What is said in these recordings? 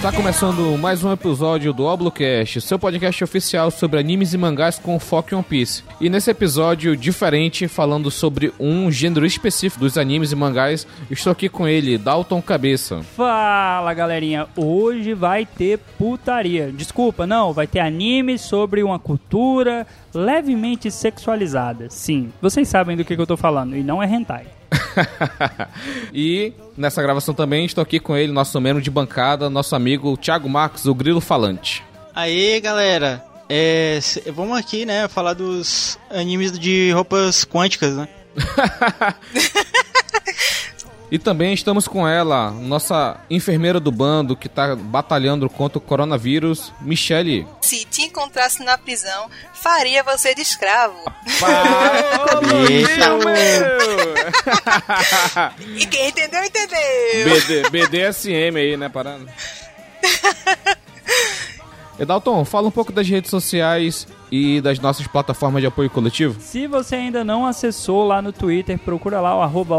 Está começando mais um episódio do Oblocast, seu podcast oficial sobre animes e mangás com foco em One Piece. E nesse episódio diferente, falando sobre um gênero específico dos animes e mangás, estou aqui com ele, Dalton Cabeça. Fala galerinha, hoje vai ter putaria. Desculpa, não, vai ter anime sobre uma cultura levemente sexualizada. Sim, vocês sabem do que, que eu tô falando, e não é hentai. e nessa gravação também estou aqui com ele, nosso membro de bancada, nosso amigo Thiago Marcos, o Grilo Falante. Aí, galera. É, vamos aqui, né, falar dos animes de roupas quânticas, né? E também estamos com ela, nossa enfermeira do bando que está batalhando contra o coronavírus, Michele. Se te encontrasse na prisão, faria você de escravo. e quem entendeu, entendeu. BD, BDSM aí, né, parando. Edalton, fala um pouco das redes sociais e das nossas plataformas de apoio coletivo. Se você ainda não acessou lá no Twitter, procura lá o arroba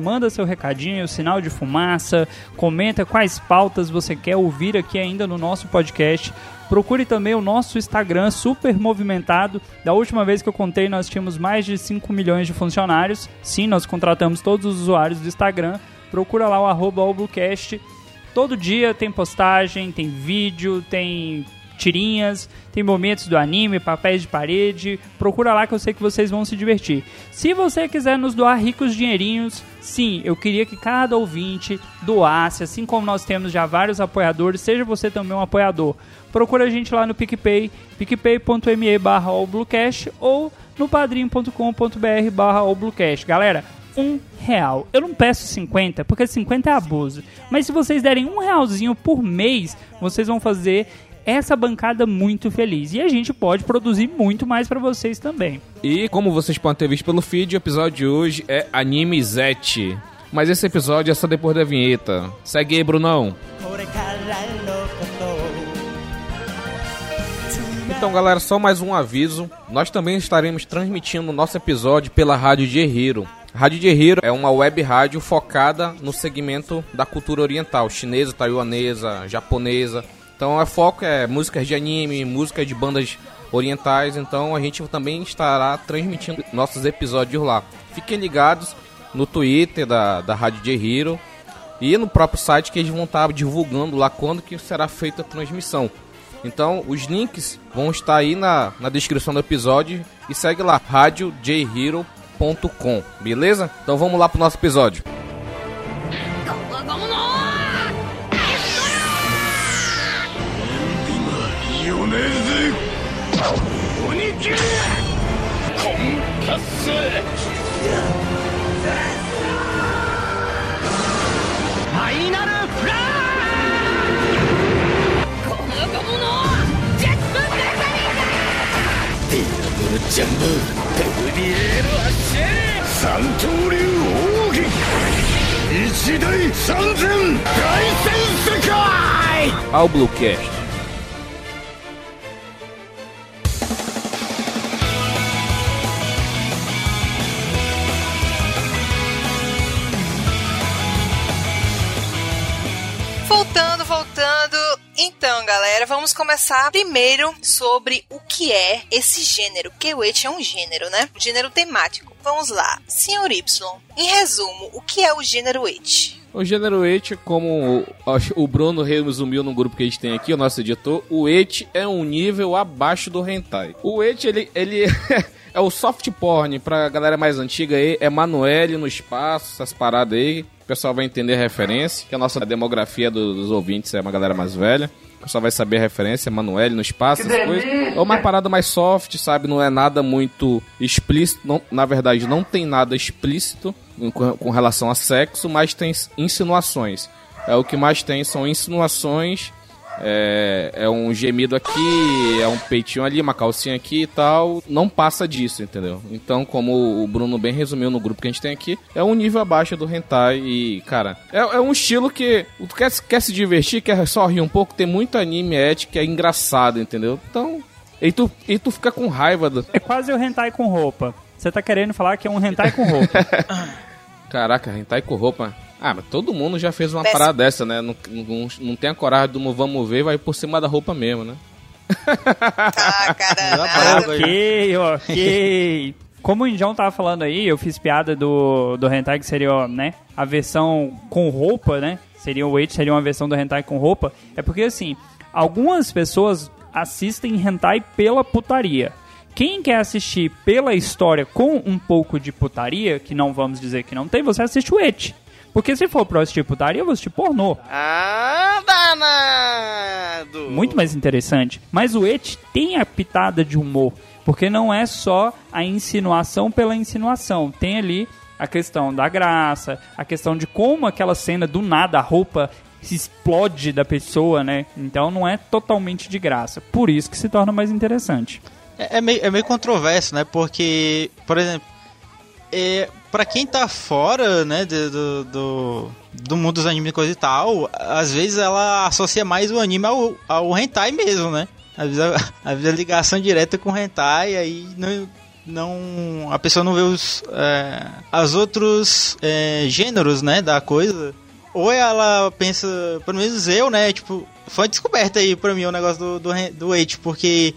manda seu recadinho, sinal de fumaça, comenta quais pautas você quer ouvir aqui ainda no nosso podcast. Procure também o nosso Instagram super movimentado. Da última vez que eu contei, nós tínhamos mais de 5 milhões de funcionários. Sim, nós contratamos todos os usuários do Instagram. Procura lá o arroba Todo dia tem postagem, tem vídeo, tem tirinhas, tem momentos do anime, papéis de parede. Procura lá que eu sei que vocês vão se divertir. Se você quiser nos doar ricos dinheirinhos, sim, eu queria que cada ouvinte doasse, assim como nós temos já vários apoiadores, seja você também um apoiador. Procura a gente lá no PicPay, picpay.me barra ou no padrim.com.br barra Galera, um real. Eu não peço 50, porque 50 é abuso. Mas se vocês derem um realzinho por mês, vocês vão fazer essa bancada muito feliz. E a gente pode produzir muito mais para vocês também. E como vocês podem ter visto pelo feed, o episódio de hoje é Anime Zete. Mas esse episódio é só depois da vinheta. Segue aí, Brunão. Então, galera, só mais um aviso. Nós também estaremos transmitindo o nosso episódio pela Rádio de Hero. Rádio de Hero é uma web rádio focada no segmento da cultura oriental, chinesa, taiwanesa, japonesa. Então, o foco é músicas de anime, músicas de bandas orientais. Então, a gente também estará transmitindo nossos episódios lá. Fiquem ligados no Twitter da, da Rádio de Hero e no próprio site que eles vão estar divulgando lá quando que será feita a transmissão. Então, os links vão estar aí na, na descrição do episódio e segue lá, radiojhero.com gmail.com, beleza? Então vamos lá pro nosso episódio. ムジャンボ。ペルビエール発進三刀流奥義。一大三千大戦世界。パウブロキャ vamos começar primeiro sobre o que é esse gênero, Eti é um gênero, né? Um gênero temático. Vamos lá. Senhor Y, em resumo, o que é o gênero Eti? O gênero et, como o Bruno resumiu no grupo que a gente tem aqui, o nosso editor, o et é um nível abaixo do hentai. O et, ele, ele é o soft porn pra galera mais antiga aí, é Manuele no espaço, essas paradas aí. O pessoal vai entender a referência, que a nossa demografia dos ouvintes é uma galera mais velha pessoal vai saber a referência, Emanuele no espaço, essas coisas. É uma parada mais soft, sabe? Não é nada muito explícito. Não, na verdade, não tem nada explícito com, com relação a sexo, mas tem insinuações. É o que mais tem são insinuações é, é um gemido aqui, é um peitinho ali, uma calcinha aqui e tal. Não passa disso, entendeu? Então, como o Bruno bem resumiu no grupo que a gente tem aqui, é um nível abaixo do hentai e, cara, é, é um estilo que tu quer, quer se divertir, quer só rir um pouco, tem muito anime ético que é engraçado, entendeu? Então, e tu, e tu fica com raiva do... É quase o hentai com roupa. Você tá querendo falar que é um hentai com roupa. Caraca, hentai com roupa. Ah, mas todo mundo já fez uma parada dessa, né? Não, não, não tem a coragem do vamos ver, vai por cima da roupa mesmo, né? Ah, cara. Ok, ok. Como o Indião tava falando aí, eu fiz piada do, do hentai que seria, né, a versão com roupa, né? Seria o Wait, seria uma versão do hentai com roupa. É porque assim, algumas pessoas assistem hentai pela putaria. Quem quer assistir pela história com um pouco de putaria, que não vamos dizer que não tem, você assiste o It. Porque se for pra assistir putaria, eu vou assistir pornô. Ah, danado! muito mais interessante. Mas o Et tem a pitada de humor, porque não é só a insinuação pela insinuação. Tem ali a questão da graça, a questão de como aquela cena do nada a roupa se explode da pessoa, né? Então não é totalmente de graça. Por isso que se torna mais interessante. É, é meio, é meio controverso, né? Porque, por exemplo, é, para quem tá fora, né, do, do, do mundo dos animes e coisa e tal, às vezes ela associa mais o anime ao, ao hentai mesmo, né? Às vezes a, vezes a ligação direta com o hentai, aí não, não a pessoa não vê os é, as outros é, gêneros, né, da coisa. Ou ela pensa, pelo menos eu, né, tipo, foi descoberta aí pra mim o negócio do, do, do Eight, porque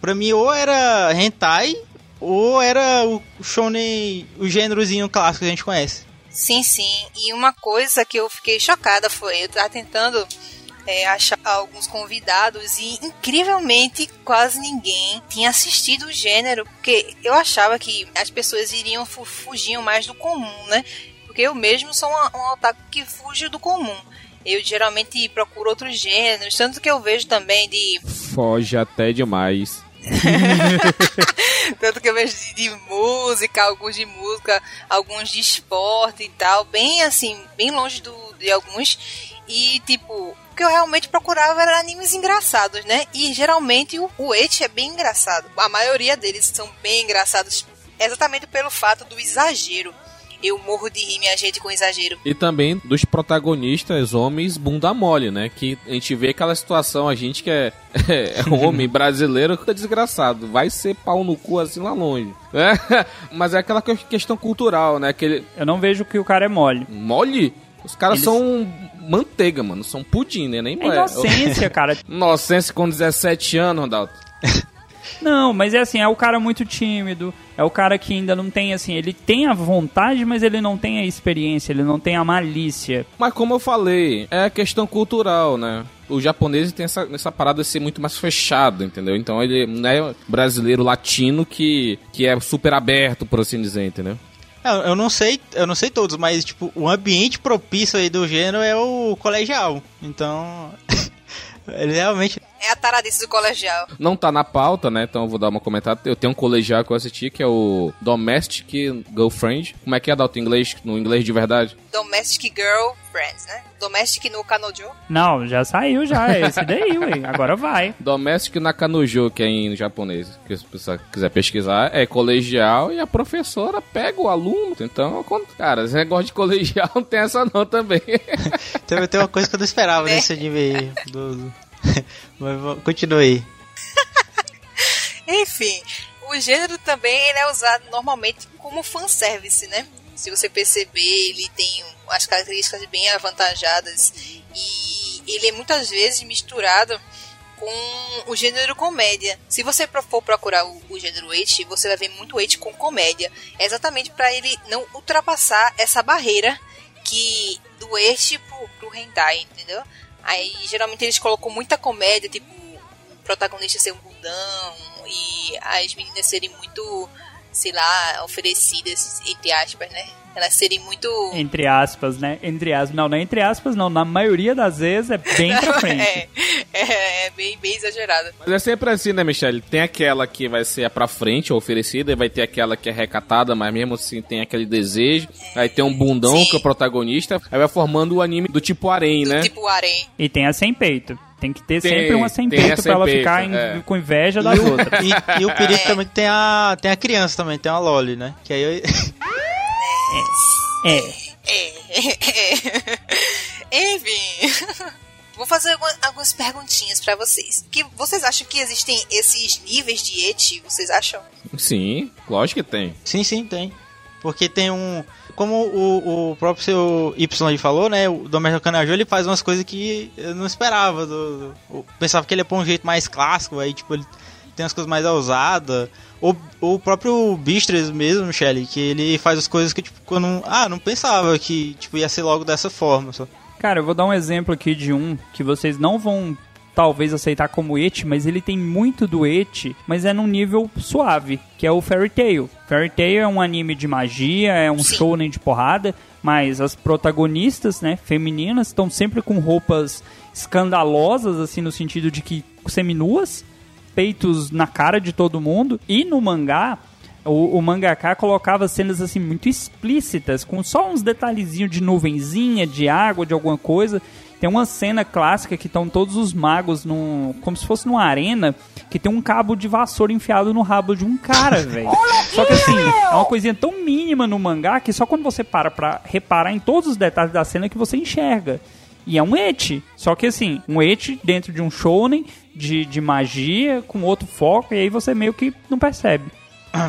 Pra mim, ou era hentai, ou era o shonen, o gênerozinho clássico que a gente conhece. Sim, sim. E uma coisa que eu fiquei chocada foi, eu tava tentando é, achar alguns convidados e incrivelmente quase ninguém tinha assistido o gênero, porque eu achava que as pessoas iriam fu fugiam mais do comum, né? Porque eu mesmo sou uma, um otaku que fuge do comum. Eu geralmente procuro outros gêneros, tanto que eu vejo também de Foge até demais. Tanto que eu vejo de, de música, alguns de música, alguns de esporte e tal, bem assim, bem longe do, de alguns. E tipo, o que eu realmente procurava era animes engraçados, né? E geralmente o, o Eti é bem engraçado. A maioria deles são bem engraçados, exatamente pelo fato do exagero. Eu morro de rir, minha gente, com exagero. E também dos protagonistas homens bunda mole, né? Que a gente vê aquela situação, a gente que é, é homem brasileiro, que é desgraçado. Vai ser pau no cu assim lá longe. né? Mas é aquela que- questão cultural, né? Aquele Eu não vejo que o cara é mole. mole. Os caras Eles- são manteiga, mano. São pudim, né? Nem É inocência, cara. Inocência com 17 anos, Ronaldo. Não, mas é assim, é o cara muito tímido, é o cara que ainda não tem, assim, ele tem a vontade, mas ele não tem a experiência, ele não tem a malícia. Mas como eu falei, é questão cultural, né? O japonês tem essa, essa parada de ser muito mais fechado, entendeu? Então ele não é brasileiro latino que, que é super aberto, por assim dizer, entendeu? É, Eu, eu não sei, eu não sei todos, mas tipo, o ambiente propício aí do gênero é o colegial. Então, ele realmente É a taradice do colegial. Não tá na pauta, né? Então eu vou dar uma comentada. Eu tenho um colegial que eu assisti que é o Domestic Girlfriend. Como é que é, Dalton, em inglês? No inglês de verdade? Domestic Girl Friends, né? Domestic no Kanojo. Não, já saiu já, é esse daí, ué, agora vai. Domestic Nakanojo, que é em japonês. Que se você quiser pesquisar, é colegial e a professora pega o aluno. Então, cara, esse negócio de colegial não tem essa não também. tem, tem uma coisa que eu não esperava Né? nesse anime aí. Do, do- mas continue aí. Enfim, o gênero também é usado normalmente como fanservice, né? Se você perceber, ele tem as características bem avantajadas e ele é muitas vezes misturado com o gênero comédia. Se você for procurar o, o gênero eti, você vai ver muito eti com comédia. É exatamente para ele não ultrapassar essa barreira que do eti pro, pro hentai, entendeu? Aí geralmente eles colocam muita comédia, tipo o protagonista ser um bundão e as meninas serem muito, sei lá, oferecidas, entre aspas, né? Elas serem muito. Entre aspas, né? Entre aspas. Não, não é entre aspas, não. Na maioria das vezes é bem pra frente. é, é, é bem, bem exagerado. Mas é sempre assim, né, Michelle? Tem aquela que vai ser a pra frente, oferecida, e vai ter aquela que é recatada, mas mesmo assim tem aquele desejo. Aí tem um bundão Sim. que é o protagonista. Aí vai formando o anime do tipo harém, né? Tipo Arém. E tem a sem peito. Tem que ter Tem, sempre uma sem peito sem pra ela peito, ficar em- é. com inveja das outras. E, e o perigo também que tem a, tem a criança também, tem a Loli, né? Que aí eu, É. É, é. Enfim. Vou fazer alguma- algumas perguntinhas pra vocês. Que vocês acham que existem esses níveis de eti? Vocês acham? Sim, lógico que tem. Sim, sim, tem. Porque tem um. Como o, o próprio seu Y falou, né? O Doméstica Canajo ele faz umas coisas que eu não esperava. Do, do, eu pensava que ele ia pôr um jeito mais clássico, aí tipo, ele tem as coisas mais ousadas. O, o próprio Bistres mesmo, Michele, que ele faz as coisas que, tipo, quando. Ah, não pensava que tipo, ia ser logo dessa forma. Só. Cara, eu vou dar um exemplo aqui de um que vocês não vão talvez aceitar como et, mas ele tem muito do et, mas é num nível suave, que é o Fairy Tail. Fairy Tail é um anime de magia, é um shounen de porrada, mas as protagonistas, né, femininas, estão sempre com roupas escandalosas, assim, no sentido de que seminuas, peitos na cara de todo mundo, e no mangá o, o mangaka colocava cenas assim muito explícitas, com só uns detalhezinhos de nuvenzinha, de água, de alguma coisa. Tem uma cena clássica que estão todos os magos num, como se fosse numa arena, que tem um cabo de vassoura enfiado no rabo de um cara, velho. Só que assim, é uma coisinha tão mínima no mangá que só quando você para pra reparar em todos os detalhes da cena que você enxerga. E é um et. Só que assim, um et dentro de um shounen de, de magia, com outro foco, e aí você meio que não percebe.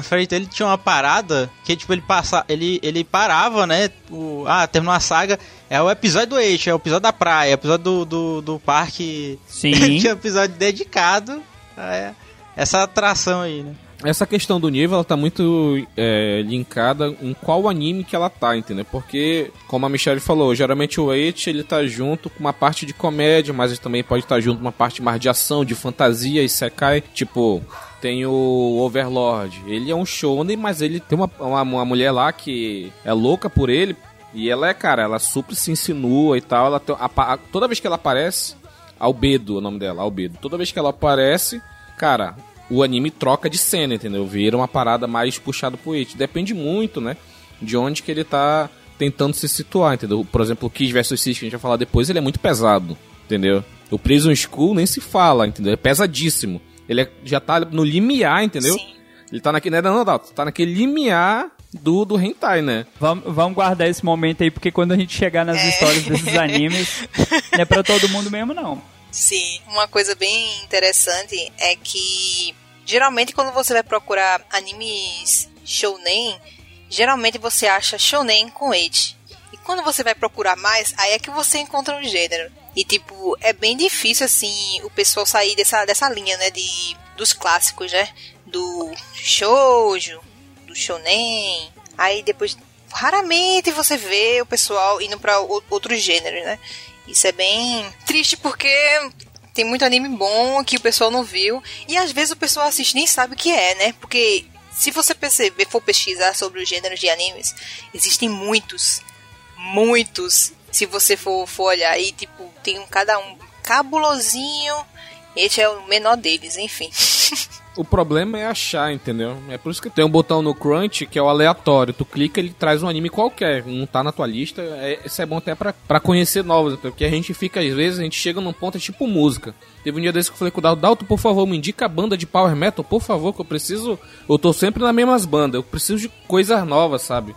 Fairy Tail tinha uma parada que tipo ele passa, ele ele parava, né? O, ah, terminou a saga, é o episódio do eixo, é o episódio da praia, é o episódio do, do, do parque. Sim. tinha um episódio dedicado a essa atração aí, né? Essa questão do nível, ela tá muito é, linkada em qual anime que ela tá, entendeu? Porque, como a Michelle falou, geralmente o Eight, ele tá junto com uma parte de comédia, mas ele também pode estar tá junto com uma parte mais de ação, de fantasia e secai. Tipo, tem o Overlord. Ele é um shonen, mas ele tem uma, uma, uma, mulher lá que é louca por ele. E ela é, cara, ela super se insinua e tal. Ela tem, a, a, toda vez que ela aparece, Albedo, o nome dela, Albedo. Toda vez que ela aparece, cara, o anime troca de cena, entendeu? Vira uma parada mais puxada pro It. Depende muito, né? De onde que ele tá tentando se situar, entendeu? Por exemplo, o Kiss vs Sis, que a gente vai falar depois, ele é muito pesado, entendeu? O Prison School nem se fala, entendeu? É pesadíssimo. Ele é, já tá no limiar, entendeu? Sim. Ele tá naquele. Não, não, não, tá naquele limiar do, do hentai, né? Vamos, vamos guardar esse momento aí, porque quando a gente chegar nas é. histórias desses animes, não é pra todo mundo mesmo, não. Sim, uma coisa bem interessante é que geralmente quando você vai procurar animes shounen, geralmente você acha shounen com age. E quando você vai procurar mais, aí é que você encontra o gênero. E, tipo, é bem difícil, assim, o pessoal sair dessa, dessa linha, né, de, dos clássicos, né? Do shoujo, do shonen. Aí depois, raramente você vê o pessoal indo para outros gêneros, né? Isso é bem triste porque tem muito anime bom que o pessoal não viu. E às vezes o pessoal assiste nem sabe o que é, né? Porque se você perceber, for pesquisar sobre os gêneros de animes, existem muitos. Muitos se você for, for olhar aí, tipo, tem um cada um cabulosinho. Esse é o menor deles, enfim. o problema é achar, entendeu? É por isso que tem um botão no Crunch que é o aleatório. Tu clica, ele traz um anime qualquer. Não tá na tua lista. É, isso é bom até pra, pra conhecer novos. Porque a gente fica, às vezes, a gente chega num ponto, é tipo música. Teve um dia desse que eu falei com o Dalton, Dalton, por favor, me indica a banda de Power Metal, por favor, que eu preciso. Eu tô sempre nas mesmas bandas. Eu preciso de coisas novas, sabe?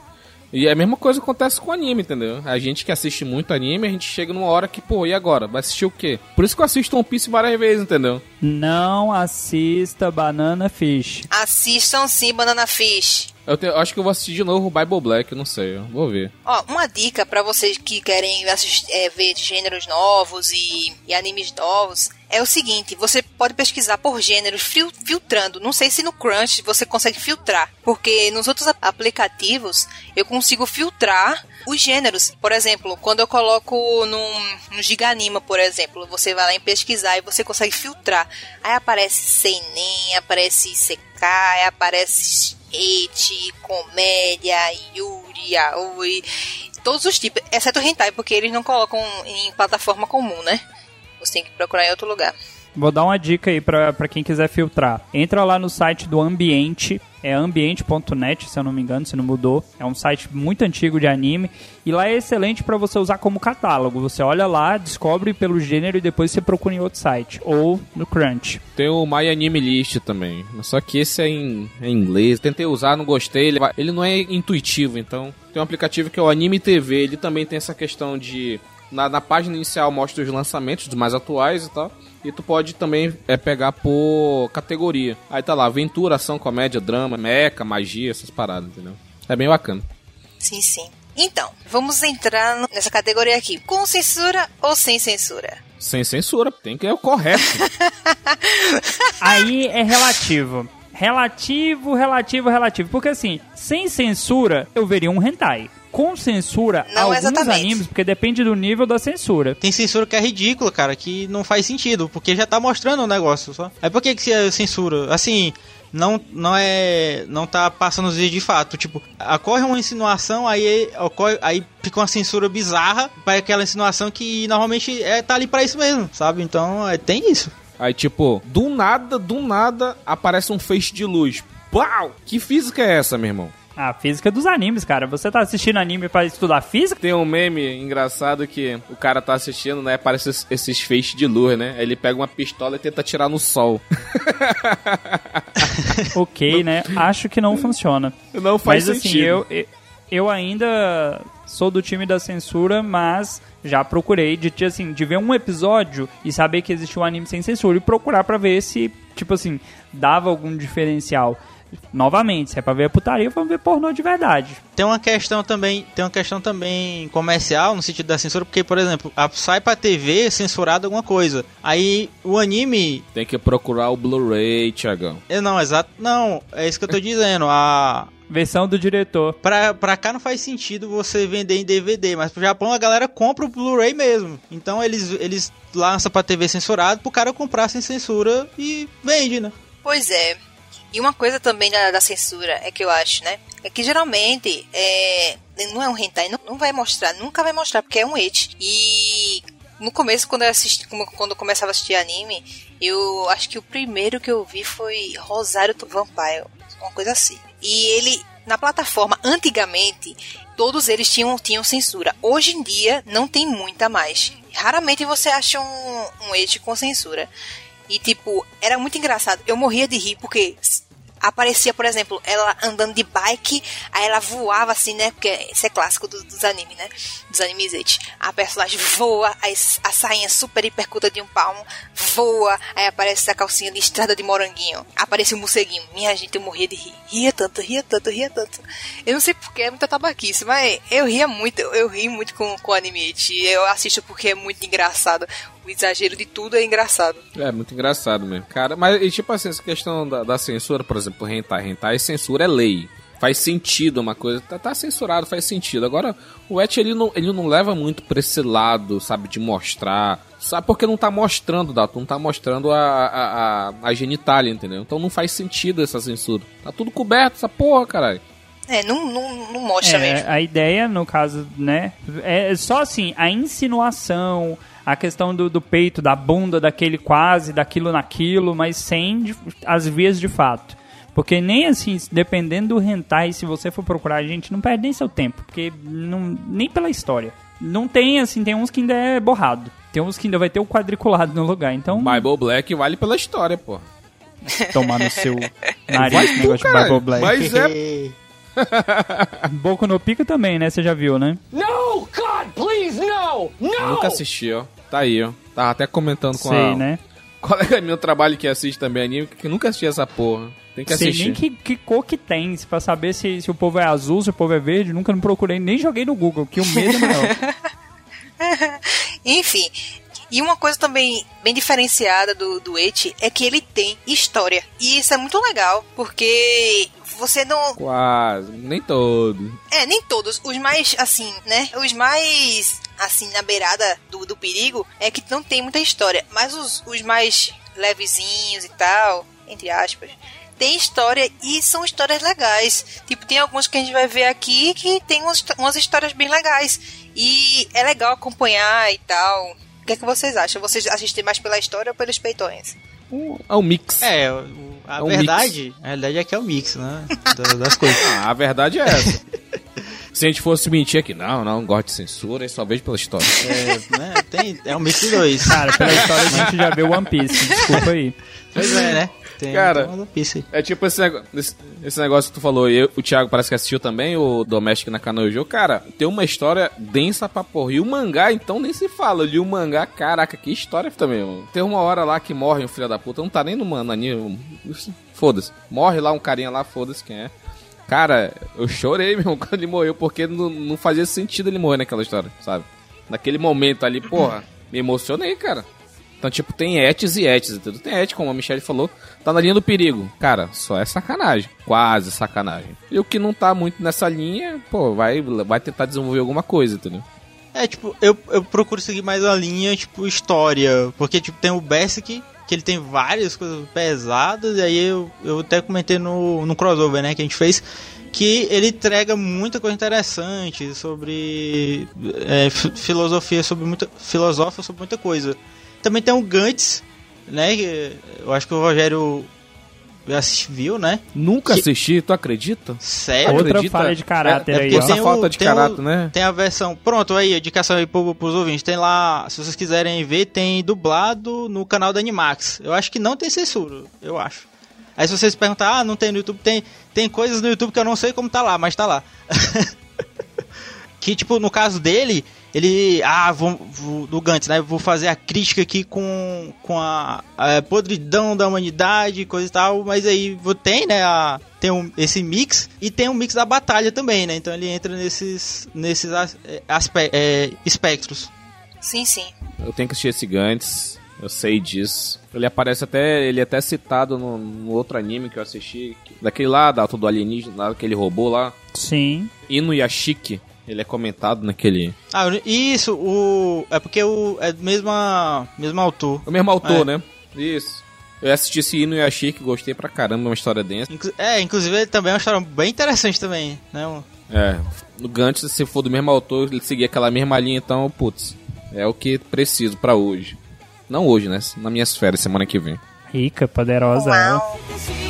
E a mesma coisa acontece com anime, entendeu? A gente que assiste muito anime, a gente chega numa hora que, pô, e agora? Vai assistir o quê? Por isso que eu assisto One Piece várias vezes, entendeu? Não assista Banana Fish. Assistam sim Banana Fish. Eu, te, eu, acho que eu vou assistir de novo o Bible Black, não sei, vou ver. Ó, uma dica para vocês que querem assistir, é, ver gêneros novos e, e, animes novos é o seguinte: você pode pesquisar por gêneros fil, filtrando. Não sei se no Crunch você consegue filtrar, porque nos outros aplicativos eu consigo filtrar os gêneros. Por exemplo, quando eu coloco num, no Giganima, por exemplo, você vai lá em pesquisar e você consegue filtrar. Aí aparece Seinen, aparece CK, aparece hate, comédia, yuri, yaoi, todos os tipos, exceto hentai, porque eles não colocam em plataforma comum, né? Você tem que procurar em outro lugar. Vou dar uma dica aí para quem quiser filtrar. Entra lá no site do Ambiente, é ambiente.net, se eu não me engano, se não mudou. É um site muito antigo de anime e lá é excelente para você usar como catálogo. Você olha lá, descobre pelo gênero e depois você procura em outro site ou no Crunch. Tem o My Anime List também, só que esse é em, é em inglês. Tentei usar, não gostei. Ele, ele não é intuitivo, então tem um aplicativo que é o Anime TV. Ele também tem essa questão de na, na página inicial mostra os lançamentos dos mais atuais e tal. E tu pode também é, pegar por categoria. Aí tá lá, aventura, ação, comédia, drama, meca, magia, essas paradas, entendeu? É bem bacana. Sim, sim. Então, vamos entrar no- nessa categoria aqui. Com censura ou sem censura? Sem censura, tem que é o correto. Aí é relativo. Relativo, relativo, relativo. Porque assim, sem censura, eu veria um hentai. Com censura, Não alguns exatamente. animes, porque depende do nível da censura. Tem censura que é ridícula, cara, que não faz sentido, porque já tá mostrando o negócio só. Aí por que que se é censura? Assim, não, não é. Não tá passando os vídeos de fato. Tipo, ocorre uma insinuação, aí, ocorre, aí fica uma censura bizarra para aquela insinuação que normalmente é, tá ali pra isso mesmo, sabe? Então é, tem isso. Aí, tipo, do nada, do nada, aparece um feixe de luz. Pau! Que física é essa, meu irmão? A física dos animes, cara. Você tá assistindo anime pra estudar física? Tem um meme engraçado que o cara tá assistindo, né? Aparece es- esses feixes de luz, né? Ele pega uma pistola e tenta atirar no sol. ok, né? Acho que não funciona. Não faz mas assim, sentido. eu, eu- eu ainda sou do time da censura, mas já procurei de, assim, de ver um episódio e saber que existe um anime sem censura e procurar pra ver se, tipo assim, dava algum diferencial. Novamente, se é pra ver putaria, vamos ver pornô de verdade. Tem uma questão também, tem uma questão também comercial no sentido da censura, porque por exemplo, a, sai pra TV censurado alguma coisa. Aí o anime, Tem que procurar o Blu-ray, Tiagão. é não, exato, não, é isso que eu tô dizendo. A Versão do diretor. Pra, pra cá não faz sentido você vender em DVD, mas pro Japão a galera compra o Blu-ray mesmo. Então eles, eles lançam pra TV censurado pro cara comprar sem censura e vende, né? Pois é. E uma coisa também da, da censura é que eu acho, né? É que geralmente é, não é um hentai, não, não vai mostrar, nunca vai mostrar, porque é um et. E no começo, quando eu assisti, quando eu começava a assistir anime, eu acho que o primeiro que eu vi foi Rosário do Vampire, uma coisa assim. E ele, na plataforma, antigamente, todos eles tinham, tinham censura. Hoje em dia, não tem muita mais. Raramente você acha um, um com censura. E, tipo, era muito engraçado. Eu morria de rir porque aparecia, por exemplo, ela andando de bike, aí ela voava assim, né? Porque isso é clássico do- dos animes, né? Dos animes eti. A personagem voa, aí a sainha super hipercuta de um palmo, voa, aí aparece a calcinha listrada de moranguinho. Aparece um morceguinho. Minha gente, eu morria de rir. Ria tanto, ria tanto, ria tanto. Eu não sei porque é muita tabaquice, mas eu ria muito, eu, ri muito com, com o anime. Eu assisto porque é muito engraçado. O exagero de tudo é engraçado. É, muito engraçado mesmo. Cara, mas e, tipo assim, essa questão da, da censura, por exemplo, hentai, hentai, censura é lei. Faz sentido uma coisa, tá, tá censurado, faz sentido. Agora, o Et, ele não, ele não leva muito pra esse lado, sabe, de mostrar. Sabe, porque não tá mostrando, Dato, não tá mostrando a, a, a, a genitália, entendeu? Então não faz sentido essa censura. Tá tudo coberto, essa porra, caralho. É, não, não, não mostra mesmo. É, a ideia, no caso, né? É só assim, a insinuação, a questão do, do peito, da bunda, daquele quase, daquilo naquilo, mas sem de- as vias de fato. Porque nem assim, dependendo do hentai, se você for procurar, a gente não perde nem seu tempo, porque não, nem pela história. Não tem, assim, tem uns que ainda é borrado. Tem uns que ainda vai ter o quadriculado no lugar. Então, Bible Black vale pela história, porra. tomar no seu nariz Vai esse tu, negócio de caralho. Bible Black. Mas é Boku no Pico também, né? Você já viu, né? No, God, please, no! No! Nunca assisti, ó. Tá aí, ó. Tava até comentando com Sei, a né? colega meu trabalho que assiste também anime, que nunca assisti essa porra. Tem que Sei assistir. nem que, que cor que tem, se pra saber se, se o povo é azul, se o povo é verde, nunca não procurei, nem joguei no Google, que o medo é maior. Enfim. E uma coisa também bem diferenciada do, do Eti é que ele tem história. E isso é muito legal, porque você não. Quase, nem todo. É, nem todos. Os mais, assim, né? Os mais, assim, na beirada do, do perigo é que não tem muita história. Mas os, os mais levezinhos e tal, entre aspas, tem história e são histórias legais. Tipo, tem alguns que a gente vai ver aqui que tem umas, umas histórias bem legais. E é legal acompanhar e tal. O que, é que vocês acham? Vocês assistem mais pela história ou pelos peitões? É um mix. É, o- a É um verdade, a realidade é que é o mix, né? da- Das coisas. Ah, a verdade é essa. Se a gente fosse mentir aqui, não, não, gosto de censura, e só vejo pela história. É, né? Tem, é um mix de dois. Cara, pela história a gente já viu One Piece, desculpa aí. Pois é, né? Tem, Cara, tem Piece aí. É tipo esse, nego- esse, esse negócio que tu falou, e eu- o Thiago parece que assistiu também, o Domestic na Kanojo. Cara, tem uma história densa pra porra. E o mangá, então, nem se fala. Eu li o mangá, caraca, que história também, mano. Tem uma hora lá que morre um filho da puta, não tá nem no mano anime. Foda-se. Morre lá um carinha lá, foda-se quem é. Cara, eu chorei mesmo quando ele morreu, porque não, não fazia sentido ele morrer naquela história, sabe? Naquele momento ali, porra, me emocionei, cara. Então, tipo, tem etes e etes, entendeu? Tem et, como a Michelle falou, tá na linha do perigo. Cara, só é sacanagem. Quase sacanagem. E o que não tá muito nessa linha, pô, vai, vai tentar desenvolver alguma coisa, entendeu? É, tipo, eu, eu procuro seguir mais a linha, tipo, história. Porque, tipo, tem o Basic, que ele tem várias coisas pesadas, e aí eu, eu até comentei no, no crossover, né, que a gente fez, que ele entrega muita coisa interessante sobre é, filosofia, sobre muita filosofia sobre muita coisa. Também tem o Gantz, né, que eu acho que o Rogério viu, né? Nunca Que- assisti, tu acredita? Sério? Outra acredita? falha de caráter É- é aí, essa falta de caráter, né? Tem a versão. Pronto, aí, indicação aí pro, pros ouvintes. Tem lá, se vocês quiserem ver, tem dublado no canal da Animax. Eu acho que não tem censura, eu acho. Aí se vocês perguntar, ah, não tem no YouTube, tem, tem coisas no YouTube que eu não sei como tá lá, mas tá lá. que, tipo, no caso dele, ele. Ah, vou, vou, do Gantz, né? Vou fazer a crítica aqui com, com a, a podridão da humanidade, coisa e tal. Mas aí tem, né? A, tem um, esse mix e tem um mix da batalha também, né? Então ele entra nesses, nesses as- é, aspe- é, espectros. Sim, sim. Eu tenho que assistir esse Gantz, eu sei disso. Ele aparece até, ele é até citado no, no outro anime que eu assisti, que- daquele lá, da do alienígena, lá, aquele robô lá, Sim. Inuyashiki. Ele é comentado naquele... Ah, isso, o. É porque o. É do mesma, mesmo autor. O mesmo autor, É. né? Isso. Eu assisti esse Inuyashiki, gostei pra caramba, é uma história densa. Inclu- É, inclusive ele também é uma história bem interessante também, né? É, no Gantz, se for do mesmo autor, ele seguir aquela mesma linha, então, putz, é o que preciso pra hoje. Não hoje, né? Nas minhas férias, semana que vem. Rica, poderosa ela. Uau. し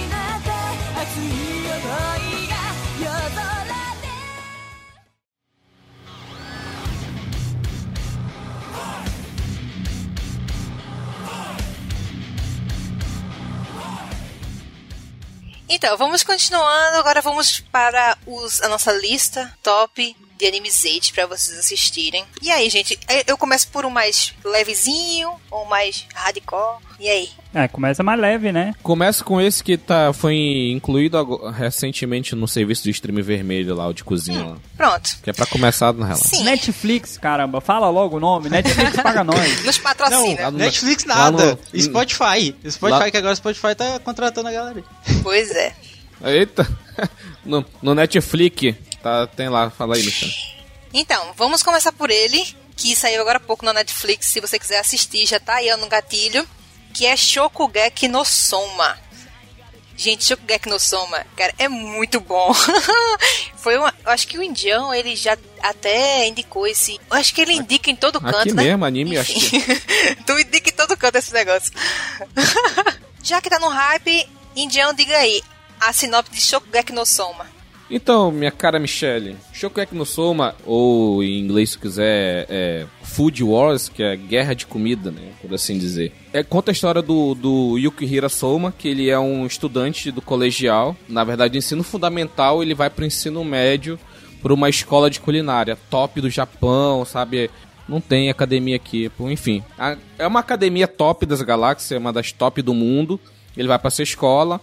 Então, vamos continuando. Agora vamos para os, a nossa lista top de animes 8 para vocês assistirem. E aí, gente, eu- começo por um mais levezinho ou mais hardcore. E aí? É, começa mais leve, né? Começa com esse que tá, foi incluído recentemente no serviço de stream vermelho lá, o de cozinha lá. Pronto. Que é pra começar na relação. Sim. Netflix, caramba, fala logo o nome. Netflix paga nós. Nos patrocina. Lá no- Netflix nada. no- Spotify. Spotify, Lá- que agora o Spotify tá contratando a galera. Pois é. Eita! No, no Netflix, tá, tem lá, fala aí, Michel. Então, vamos começar por ele, que saiu agora há pouco na Netflix. Se você quiser assistir, já tá aí no gatilho. Que é Shokugeki no Soma. Gente, Shokugeki no Soma, cara, é muito bom. Foi uma, eu acho que o Indião, ele já até indicou esse. Eu acho que ele indica em todo canto, Aqui né? mesmo, anime, acho que. tu indica em todo canto esse negócio. já que tá no hype, Indião, diga aí. A sinopse de Shokugeki no Soma. Então, minha cara Michelle, Shokugeki no Soma, ou em inglês se quiser, é Food Wars, que é guerra de comida, né, por assim dizer. É, conta a história do, do Yukihira Soma, que ele é um estudante do colegial, na verdade, ensino fundamental, ele vai pro ensino médio, por uma escola de culinária, top do Japão, sabe? Não tem academia aqui, enfim. É uma academia top das galáxias, é uma das top do mundo. Ele vai pra essa escola,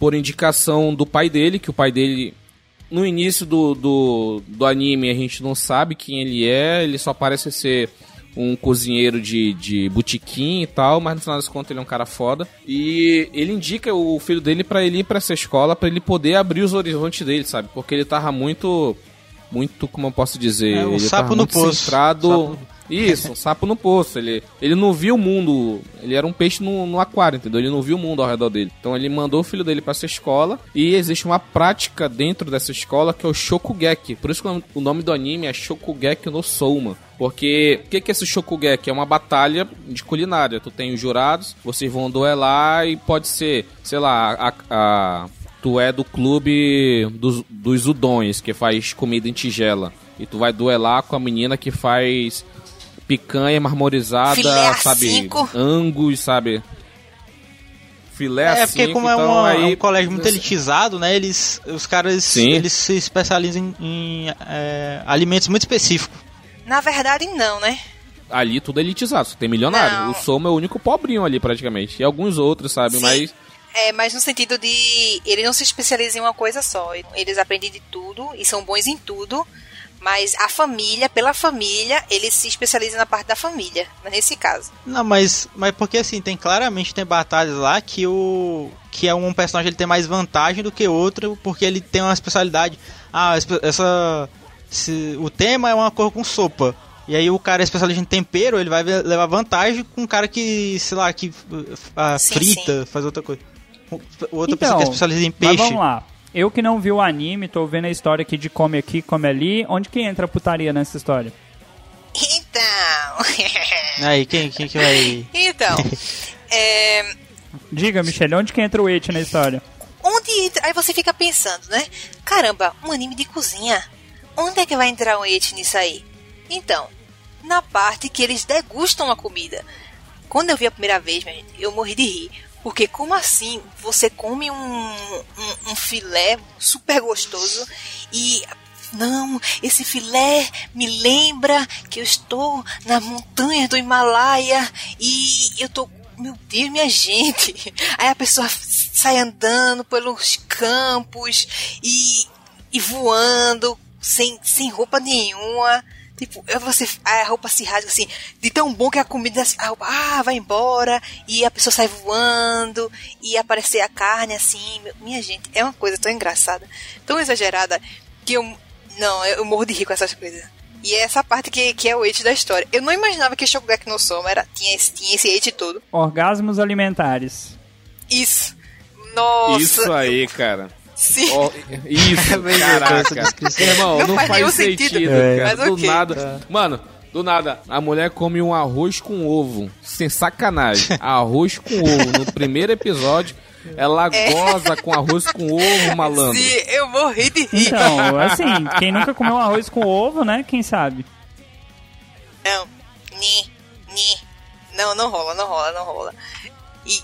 por indicação do pai dele, que o pai dele, no início do, do, do anime, a gente não sabe quem ele é, ele só parece ser um cozinheiro de, de botequim e tal, mas no final das contas ele é um cara foda. E ele indica o filho dele pra ele ir pra essa escola, pra ele poder abrir os horizontes dele, sabe? Porque ele tava muito, muito, como eu posso dizer, É, um ele sapo tava no muito poço. centrado... Sapo- Isso, um sapo no poço. Ele, ele não viu o mundo. Ele era um peixe no, no aquário, entendeu? Ele não viu o mundo ao redor dele. Então ele mandou o filho dele pra essa escola. E existe uma prática dentro dessa escola que é o Shokugeki. Por isso que o nome do anime é Shokugeki no Souma. Porque o que, que é esse Shokugeki? É uma batalha de culinária. Tu tem os jurados, vocês vão duelar e pode ser, sei lá, a. a- Tu é do clube dos, dos udões, que faz comida em tigela. E tu vai duelar com a menina que faz picanha marmorizada, Filé sabe? A5. Angus, sabe? Filé É, A5, porque como é, então uma- aí... um colégio muito elitizado, né? Eles, os caras, Sim. eles se especializam em, em, é, alimentos muito específicos. Na verdade, não, né? Ali tudo é elitizado, só tem milionário. Não. O Soma é o único pobrinho ali, praticamente. E alguns outros, sabe? Sim. Mas É, mas no sentido de ele não se especializa em uma coisa só. Eles aprendem de tudo e são bons em tudo. Mas a família, pela família, ele se especializa na parte da família, nesse caso. Não, mas, mas porque assim, tem claramente tem batalhas lá que o que é um personagem ele tem mais vantagem do que outro, porque ele tem uma especialidade. Ah, essa se, o tema é uma cor com sopa. E aí o cara é especialista em tempero, ele vai levar vantagem com um cara que, sei lá, que ah, Sim, frita, faz outra coisa. Outra Então, pessoa que é especialista em Mas peixe. vamos lá. Eu que não vi o anime, tô vendo a história aqui de come aqui, come ali. Onde que entra a putaria nessa história? Então. Aí, quem, quem que vai. então. é, Diga, Michelle, onde que entra o Eti na história? onde entra. Aí você fica pensando, né? Caramba, um anime de cozinha. Onde é que vai entrar um eti nisso aí? Então, na parte que eles degustam a comida. Quando eu vi a primeira vez, minha gente, eu morri de rir. Porque como assim você come um, um, um filé super gostoso e. Não, esse filé me lembra que eu estou na montanha do Himalaia e eu tô. Meu Deus, minha gente! Aí a pessoa sai andando pelos campos e, e voando sem, sem roupa nenhuma. Tipo, você, a roupa se rasga assim, de tão bom que a comida, a roupa, ah, vai embora, e a pessoa sai voando, e aparecer a carne assim, minha gente, é uma coisa tão engraçada, tão exagerada, que eu, não, eu morro de rir com essas coisas. E é essa parte que, que é o eit da história. Eu não imaginava que Shokugeki no Soma era, tinha, esse, tinha esse eit todo. Orgasmos alimentares. Isso. Nossa. Isso aí, cara. Sim. Ó, isso, caraca. Irmão, Não não, faz faz, sentido, sentido. É. cara. Mas Do ok. nada. Mano, do nada, a mulher come um arroz com ovo. Sem sacanagem. Arroz com ovo. No primeiro episódio, ela goza com arroz com ovo, malandro. Sim, eu morri de rir. Então, assim, quem nunca comeu arroz com ovo, né? Quem sabe? Não. Ni. Ni. Não, não rola, não rola, não rola. E.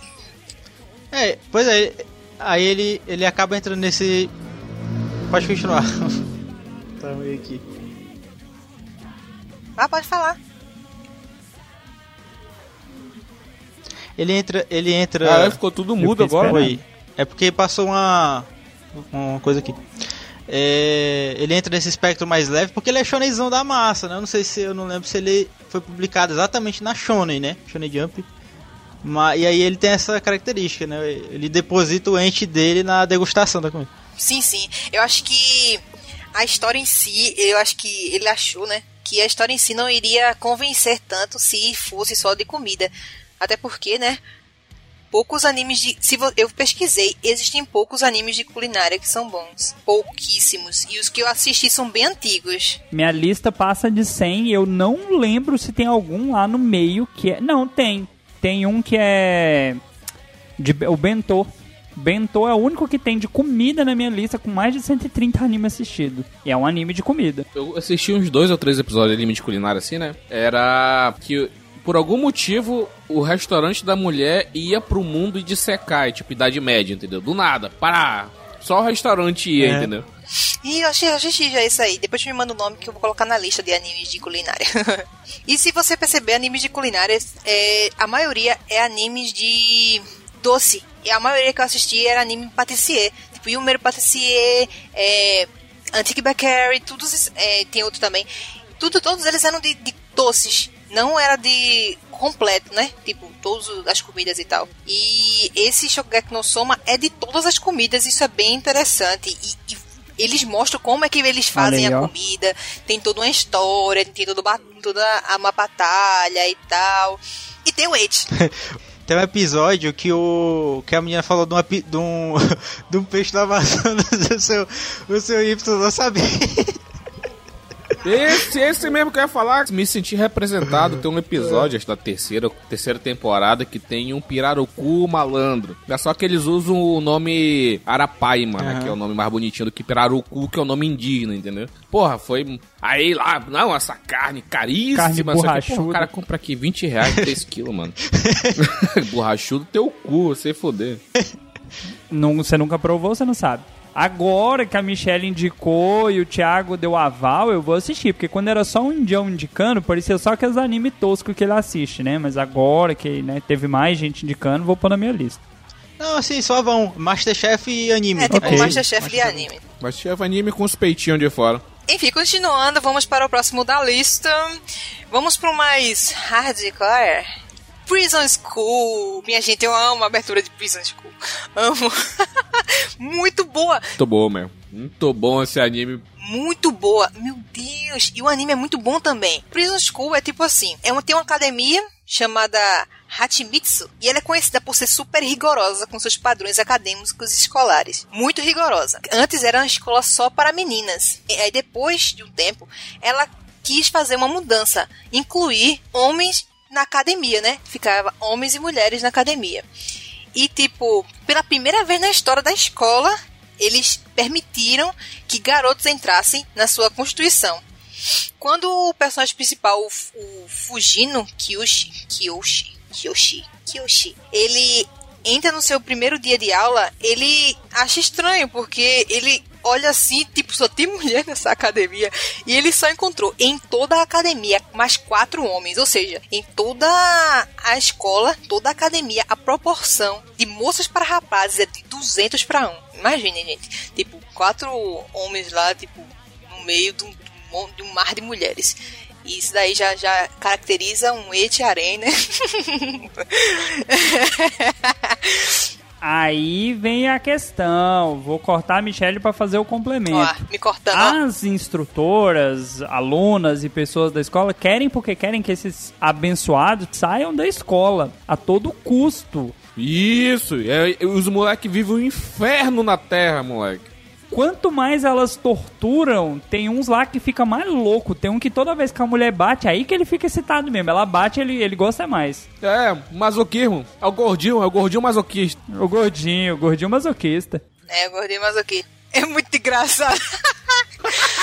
É, pois é, aí ele, ele acaba entrando nesse. Pode continuar. tá meio aqui. Ah, pode falar. Ele entra. Ele entra. Ah, ficou tudo mudo agora. esperando. Oi. É porque passou uma. Uma coisa aqui. É, ele entra nesse espectro mais leve porque ele é shonenzão da massa, né? Eu não sei se eu não lembro se ele foi publicado exatamente na Shonen, né? Shonen Jump. Mas, e aí ele tem essa característica, né? Ele deposita o ente dele na degustação da comida. Sim, sim. Eu acho que a história em si, eu acho que ele achou, né? Que a história em si não iria convencer tanto se fosse só de comida. Até porque, né? Poucos animes de. Se vo- eu pesquisei, existem poucos animes de culinária que são bons. Pouquíssimos. E os que eu assisti são bem antigos. Minha lista passa de 100 e eu não lembro se tem algum lá no meio que é... Não, tem. Tem um que é... De... O Bentô. Bentô é o único que tem de comida na minha lista com mais de 130 animes assistidos. E é um anime de comida. Eu assisti uns dois ou três episódios de anime de culinária assim, né? Era que, por algum motivo, o restaurante da mulher ia pro mundo de Sekai, tipo Idade Média, entendeu? Do nada, para. Só o restaurante ia, É. entendeu? E eu achei, assisti já isso aí. Depois me manda o nome que eu vou colocar na lista de animes de culinária. e se você perceber, animes de culinária, é, a maioria é animes de doce. E a maioria que eu assisti era anime patissier. Tipo, Yumeru Patissier, é, Antique Bakery, todos, é, tem outro também. Tudo, todos eles eram de, de doces. Não era de completo, né? Tipo, todas as comidas e tal. E esse Shokugeki no Soma é de todas as comidas. Isso é bem interessante. E, e eles mostram como é que eles fazem a comida. Tem toda uma história, tem todo toda uma batalha e tal. E tem o Eit. Tem um episódio que o. que a menina falou de, uma, de um. de um peixe do Amazonas, o seu, o seu Y não sabia. Esse, esse mesmo que eu ia falar. Me senti representado. Tem um episódio, acho da terceira, terceira temporada, que tem um pirarucu malandro. É só que eles usam o nome Arapaima, né? Aham. Que é o nome mais bonitinho do que pirarucu, que é o nome indígena, entendeu? Porra, foi. Aí lá, não, essa carne caríssima. Carne borrachuda. o cara compra aqui 20 reais, 3 quilos, mano. Borrachudo teu cu, você foder. Não, você nunca provou, você não sabe. Agora que a Michelle indicou e o Thiago deu aval, eu vou assistir. Porque quando era só um indião indicando, parecia só aqueles anime tosco que ele assiste, né? Mas agora que né, teve mais gente indicando, vou pôr na minha lista. Não, assim, só vão. Masterchef e anime. É tipo Ok. Masterchef de anime. Mas chef anime com os peitinhos de fora. Enfim, continuando, vamos para o próximo da lista. Vamos para o mais hardcore. Prison School. Minha gente, eu amo a abertura de Prison School. Amo. Muito boa. Muito bom, meu. Muito bom esse anime. Muito boa. Meu Deus. E o anime é muito bom também. Prison School é tipo assim. É uma, tem uma academia chamada Hachimitsu. E ela é conhecida por ser super rigorosa com seus padrões acadêmicos e escolares. Muito rigorosa. Antes era uma escola só para meninas. E aí depois de um tempo, ela quis fazer uma mudança. Incluir homens na academia, né? Ficava homens e mulheres na academia. E, tipo, pela primeira vez na história da escola, eles permitiram que garotos entrassem na sua constituição. Quando o personagem principal, o, o Fujino Kyoshi, Kyoshi, Kyoshi, Kyoshi, ele entra no seu primeiro dia de aula, ele acha estranho, porque ele olha assim, tipo, só tem mulher nessa academia. E ele só encontrou em toda a academia mais quatro homens. Ou seja, em toda a escola, toda a academia, a proporção de moças para rapazes é de 200 para 1. Imagine, gente. Tipo, quatro homens lá, tipo, no meio de um, de um mar de mulheres. E isso daí já, já caracteriza um ete harém, né? Aí vem a questão. Vou cortar a Michelle pra fazer o complemento. Ó, me cortando. As instrutoras, alunas e pessoas da escola querem porque querem que esses abençoados saiam da escola a todo custo. Isso, é, os moleques vivem um inferno na terra, moleque. Quanto mais elas torturam, tem uns lá que fica mais louco. Tem um que toda vez que a mulher bate, aí que ele fica excitado mesmo. Ela bate, ele, ele gosta mais. É, masoquismo. É o gordinho, é o gordinho masoquista. O gordinho, o gordinho masoquista. É, gordinho mas aqui. É muito engraçado.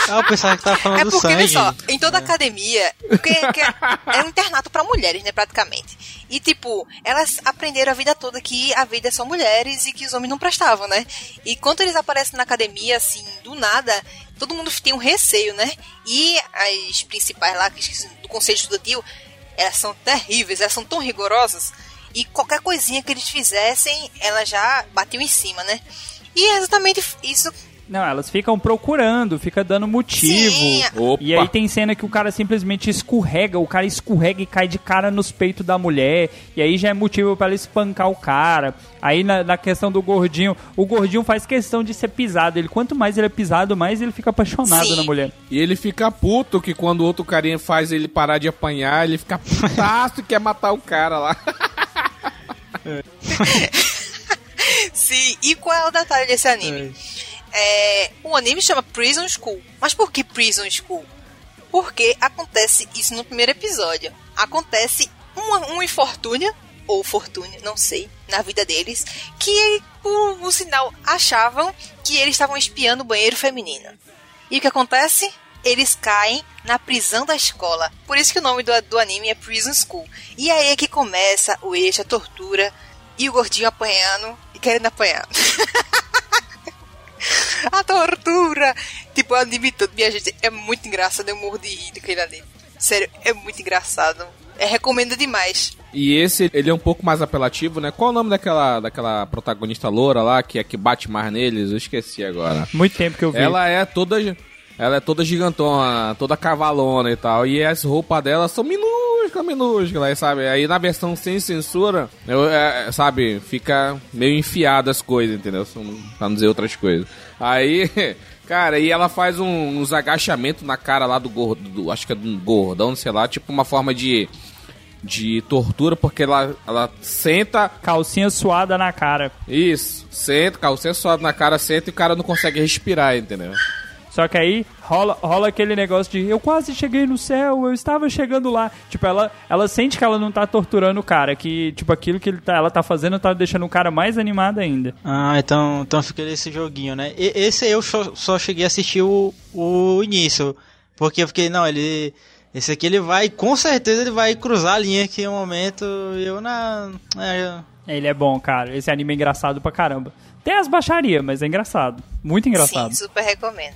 Ah, eu pensava que tava falando É do porque, sangue. olha só, em toda academia, porque, que é, é um internato pra mulheres, né, praticamente. E, tipo, elas aprenderam a vida toda que a vida é só mulheres e que os homens não prestavam, né? E quando eles aparecem na academia, assim, do nada, todo mundo tem um receio, né? E as principais lá, que esqueci, do conselho estudantil, elas são terríveis, elas são tão rigorosas. E qualquer coisinha que eles fizessem, elas já batiam em cima, né? E é exatamente isso Não, elas ficam procurando, fica dando motivo. E aí tem cena que o cara simplesmente escorrega, o cara escorrega e cai de cara nos peitos da mulher, e aí já é motivo pra ela espancar o cara. Aí na, na questão do gordinho, o gordinho faz questão de ser pisado. Ele quanto mais ele é pisado, mais ele fica apaixonado Sim. na mulher. E ele fica puto que quando o outro carinha faz ele parar de apanhar, ele fica putaço e quer matar o cara lá. Sim, e qual é o detalhe desse anime? É, o anime chama Prison School. Mas por que Prison School? Porque acontece isso no primeiro episódio. Acontece uma, um infortúnio, ou fortuna, não sei, na vida deles, que por um sinal achavam que eles estavam espiando o banheiro feminino. E o que acontece? Eles caem na prisão da escola. Por isso que o nome do, do anime é Prison School. E aí é que começa o eixo, a tortura, e o gordinho apanhando e querendo apanhar. a tortura! Tipo, o anime todo, minha gente, é muito engraçado. Eu morro de rir daquele anime. Sério, é muito engraçado. É, recomendo demais. E esse, ele é um pouco mais apelativo, né? Qual o nome daquela, daquela protagonista loura lá, que é que bate mais neles? Eu esqueci agora. Muito tempo que eu vi. Ela é toda... Ela é toda gigantona, toda cavalona e tal. E as roupas dela são minúsculas, minúsculas, sabe? Aí na versão sem censura, eu, é, sabe, fica meio enfiado as coisas, entendeu? Pra não dizer outras coisas. Aí, cara, e ela faz um- uns agachamentos na cara lá do gordo, do- acho que é do gordão, sei lá, tipo uma forma de, de tortura, porque ela, ela senta, Calcinha suada na cara. isso, senta, calcinha suada na cara, senta e o cara não consegue respirar, entendeu? Só que aí rola, rola aquele negócio de eu quase cheguei no céu, eu estava chegando lá. Tipo, ela, ela sente que ela não tá torturando o cara, que tipo aquilo que ele tá, ela tá fazendo tá deixando o cara mais animado ainda. Ah, então, então fica nesse joguinho, né? E- esse eu só, só cheguei a assistir o, o início. Porque eu fiquei, não, ele. Esse aqui ele vai, com certeza ele vai cruzar a linha aqui em um momento. e Eu na. É, Ele é bom, cara. Esse anime é engraçado pra caramba. Tem as baixarias, mas é engraçado. Muito engraçado. Sim, super recomendo.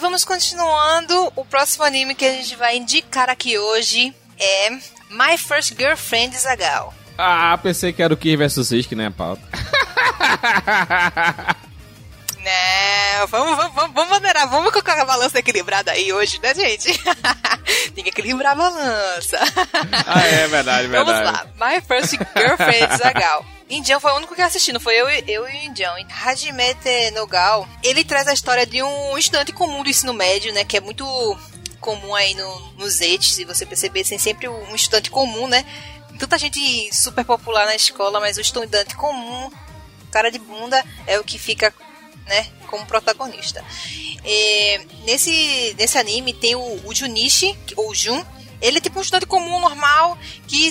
E vamos continuando. O próximo anime que a gente vai indicar aqui hoje é My First Girlfriend Zagal. Ah, pensei que era o Kir vs Risk, né, pauta? Não, vamos, vamos, vamos, vamos maneirar, vamos colocar a balança equilibrada aí hoje, né, gente? Tem que equilibrar a balança. ah, é verdade, Vamos verdade. lá. My First Girlfriend Zagal. Indião foi o único que assisti, não foi eu, e- eu e o Indião. Hajimete Nogal, ele traz a história de um estudante comum do ensino médio, né? Que é muito comum aí no, nos ETs, se você perceber, tem sempre um estudante comum, né? Tanta gente super popular na escola, mas o estudante comum, cara de bunda, é o que fica, né, como protagonista. É, nesse, nesse anime tem o, o Junichi, ou Jun, ele é tipo um estudante comum, normal, que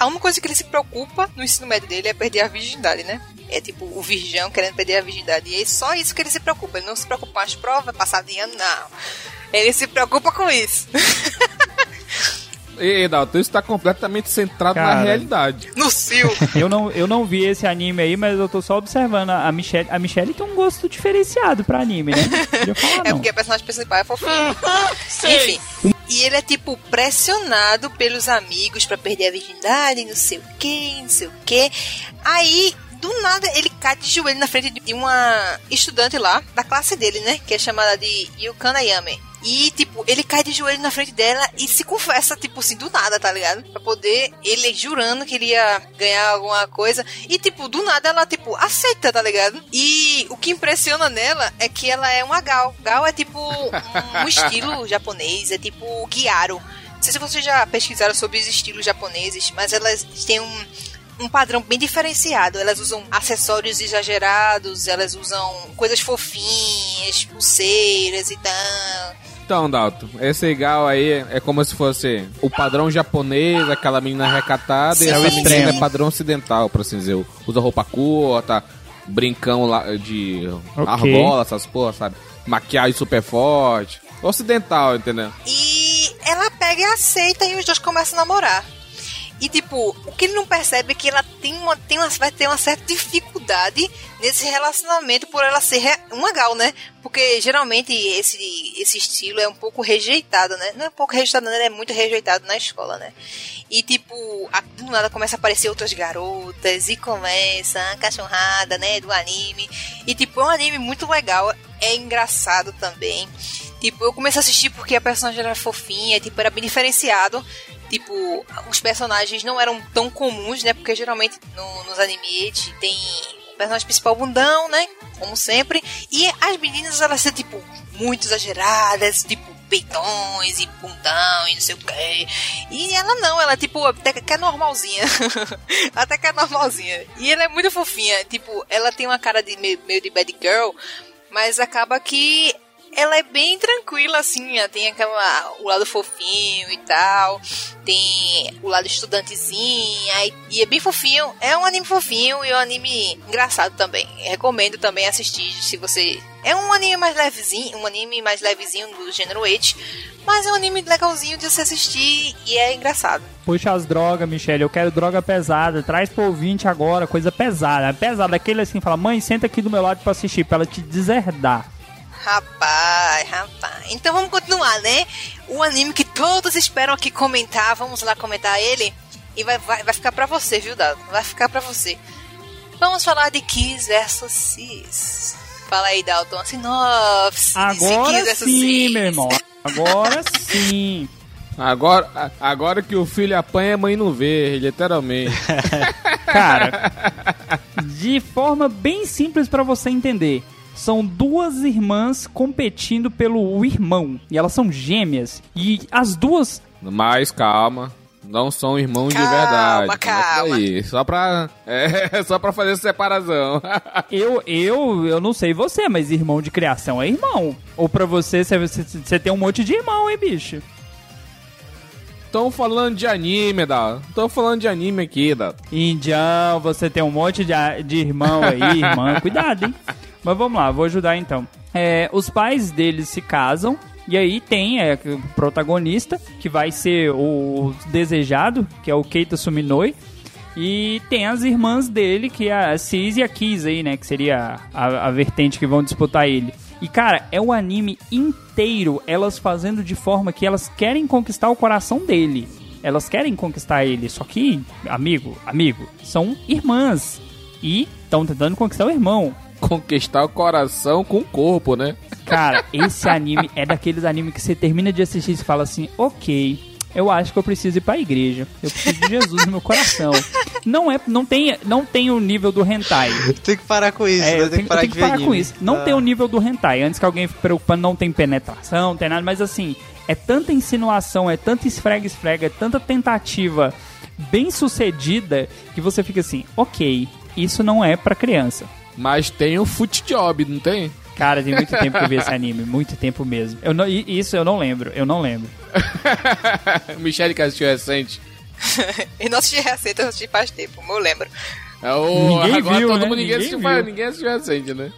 a única coisa que ele se preocupa no ensino médio dele é perder a virgindade, né? É tipo o virgão querendo perder a virgindade. E é só isso que ele se preocupa. Ele não se preocupa com as provas, passar de ano, não. Ele se preocupa com isso. Ei, Dalton, isso tá completamente centrado na Cara. realidade. no cio. Eu não, eu não vi esse anime aí, mas eu tô só observando. A Michelle, a Michelle tem um gosto diferenciado pra anime, né? Falar, É não. porque a personagem principal é fofinho. Enfim. E ele é, tipo, pressionado pelos amigos pra perder a virgindade, não sei o que, não sei o que. Aí, do nada, ele cai de joelho na frente de uma estudante lá, da classe dele, né? Que é chamada de Yukana Yame. E, tipo, ele cai de joelho na frente dela e se confessa, tipo assim, do nada, tá ligado? Pra poder, ele jurando que ele ia ganhar alguma coisa. E, tipo, do nada ela, tipo, aceita, tá ligado? E o que impressiona nela é que ela é uma gal. Gal é, tipo, um estilo japonês, é tipo Gyaro. Não sei se vocês já pesquisaram sobre os estilos japoneses, mas elas têm um, um padrão bem diferenciado. Elas usam acessórios exagerados, elas usam coisas fofinhas, pulseiras e tal. Então, Dalton, esse gal aí é como se fosse o padrão japonês, aquela menina recatada, Sim, e essa sim, menina sim. é padrão ocidental, por assim dizer. Usa roupa curta, brincão lá de Ok. argola, essas porra, sabe? Maquiagem super forte. Ocidental, entendeu? E ela pega e aceita e os dois começam a namorar. E tipo, o que ele não percebe é que ela tem uma, tem uma, vai ter uma certa dificuldade nesse relacionamento por ela ser uma gal, né? Porque geralmente esse, esse estilo é um pouco rejeitado, né? Não é um pouco rejeitado, não, ele é muito rejeitado na escola, né? E tipo, a- do nada começa a aparecer outras garotas e começa a cachorrada, né? Do anime. E tipo, é um anime muito legal, é engraçado também. Tipo, eu comecei a assistir porque a personagem era fofinha, tipo, era bem diferenciado. Tipo, os personagens não eram tão comuns, né? Porque geralmente no- nos animes tem o personagem principal bundão, né? Como sempre. E as meninas, elas são, tipo, muito exageradas, tipo, peitões e bundão e não sei o que. E ela não, ela, tipo, até que é normalzinha. até que é normalzinha. E ela é muito fofinha. Tipo, ela tem uma cara de meio, meio de bad girl, mas acaba que ela é bem tranquila, assim, ela tem aquela, o lado fofinho e tal, tem o lado estudantezinho, e é bem fofinho, é um anime fofinho e um anime engraçado também, recomendo também assistir se você... É um anime mais levezinho, um anime mais levezinho do gênero 8, mas é um anime legalzinho de se assistir e é engraçado. Puxa as drogas, Michelle. Eu quero droga pesada. Traz pro ouvinte agora, coisa pesada. Pesada. Aquele assim, fala, mãe, senta aqui do meu lado pra assistir, pra ela te deserdar. Rapaz, rapaz. Então vamos continuar, né? O anime que todos esperam aqui comentar, vamos lá comentar ele. E vai, vai, vai ficar pra você, viu, Dado? Vai ficar pra você. Vamos falar de Kiss vs Sis. Fala aí, Dalton. a Sinopse. Agora sim, meu irmão. Agora sim. Agora, agora que o filho apanha, a mãe não vê, literalmente. Cara, de forma bem simples pra você entender. São duas irmãs competindo pelo irmão. E elas são gêmeas. E as duas Mas calma. Não são irmãos Calma, de verdade. calma. Começa Aí, só pra. É, só pra fazer separação. Eu, eu, eu não sei você, mas irmão de criação é irmão. Ou pra você- você tem um monte de irmão, hein, bicho? Tão falando de anime, da. Tô falando de anime aqui, da. Indião, você tem um monte de, de irmão aí, irmã. Cuidado, hein? Mas vamos lá, vou ajudar então. É, os pais deles se casam. E aí tem é, o protagonista, que vai ser o desejado, que é o Keita Suminoi. E tem as irmãs dele, que é a Cis e a Kiz aí, né? Que seria a, a vertente que vão disputar ele. E cara, é o anime inteiro elas fazendo de forma que elas querem conquistar o coração dele. Elas querem conquistar ele, só que, amigo, amigo, são irmãs e estão tentando conquistar o irmão. Conquistar o coração com o corpo, né? Cara, esse anime é daqueles animes que você termina de assistir e fala assim, ok, eu acho que eu preciso ir pra igreja. Eu preciso de Jesus no meu coração. Não é, não tem, não tem o nível do hentai. Tem que parar com isso, É, né? eu Tem tenho, que parar, eu tenho de que parar com isso. Não Ah. tem o nível do hentai. Antes que alguém fique preocupando, não tem penetração, não tem nada. Mas assim, é tanta insinuação, é tanta esfrega-esfrega, é tanta tentativa bem sucedida que você fica assim, ok, isso não é pra criança. Mas tem o foot job, não tem? Cara, tem muito tempo que eu vi esse anime, muito tempo mesmo. Eu não, isso eu não lembro, eu não lembro. Michele que assistiu recente. E não assisti receita, eu assisti faz tempo, eu lembro. É o- Ninguém agora viu, todo né? mundo ninguém, Ninguém assistiu, viu. faz- ninguém assistiu recente, né?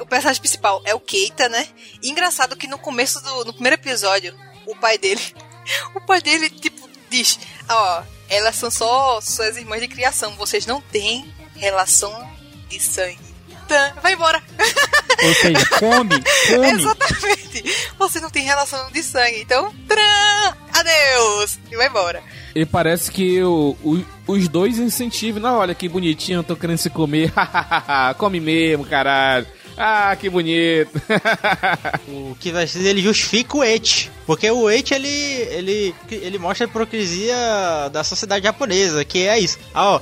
O personagem principal é o Keita, né? E engraçado que no começo do. No primeiro episódio, o pai dele. O pai dele, tipo, diz: Ó, elas são só suas irmãs de criação, vocês não têm relação de sangue. Vai embora. Ou seja, come, come. Exatamente. Você não tem relação de sangue, então. Tcharam, adeus! E vai embora. E parece que o- o- os dois incentivam. Não, olha que bonitinho, tô querendo se comer. Come mesmo, caralho. Ah, que bonito. O que vai ser, ele justifica o Eti. Porque o Eti, ele, ele, ele mostra a hipocrisia da sociedade japonesa, que é isso. Ah, ó,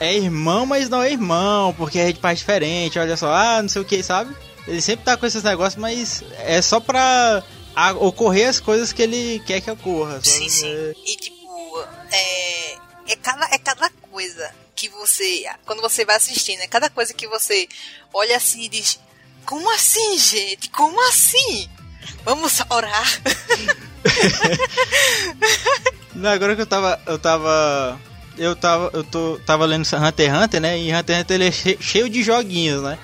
é irmão, mas não é irmão, porque é de pais diferente, olha só, ah, não sei o que, sabe? Ele sempre tá com esses negócios, mas é só pra a- ocorrer as coisas que ele quer que ocorra. sabe? Sim, sim. E tipo, é, é, cada, é cada coisa que você. Quando você vai assistindo, é cada coisa que você olha assim e diz: Como assim, gente? Como assim? Vamos orar. Não, agora que eu tava. Eu tava. Eu tava. Eu tô, tava lendo Hunter x Hunter, né? E Hunter x Hunter ele é che- cheio de joguinhos, né?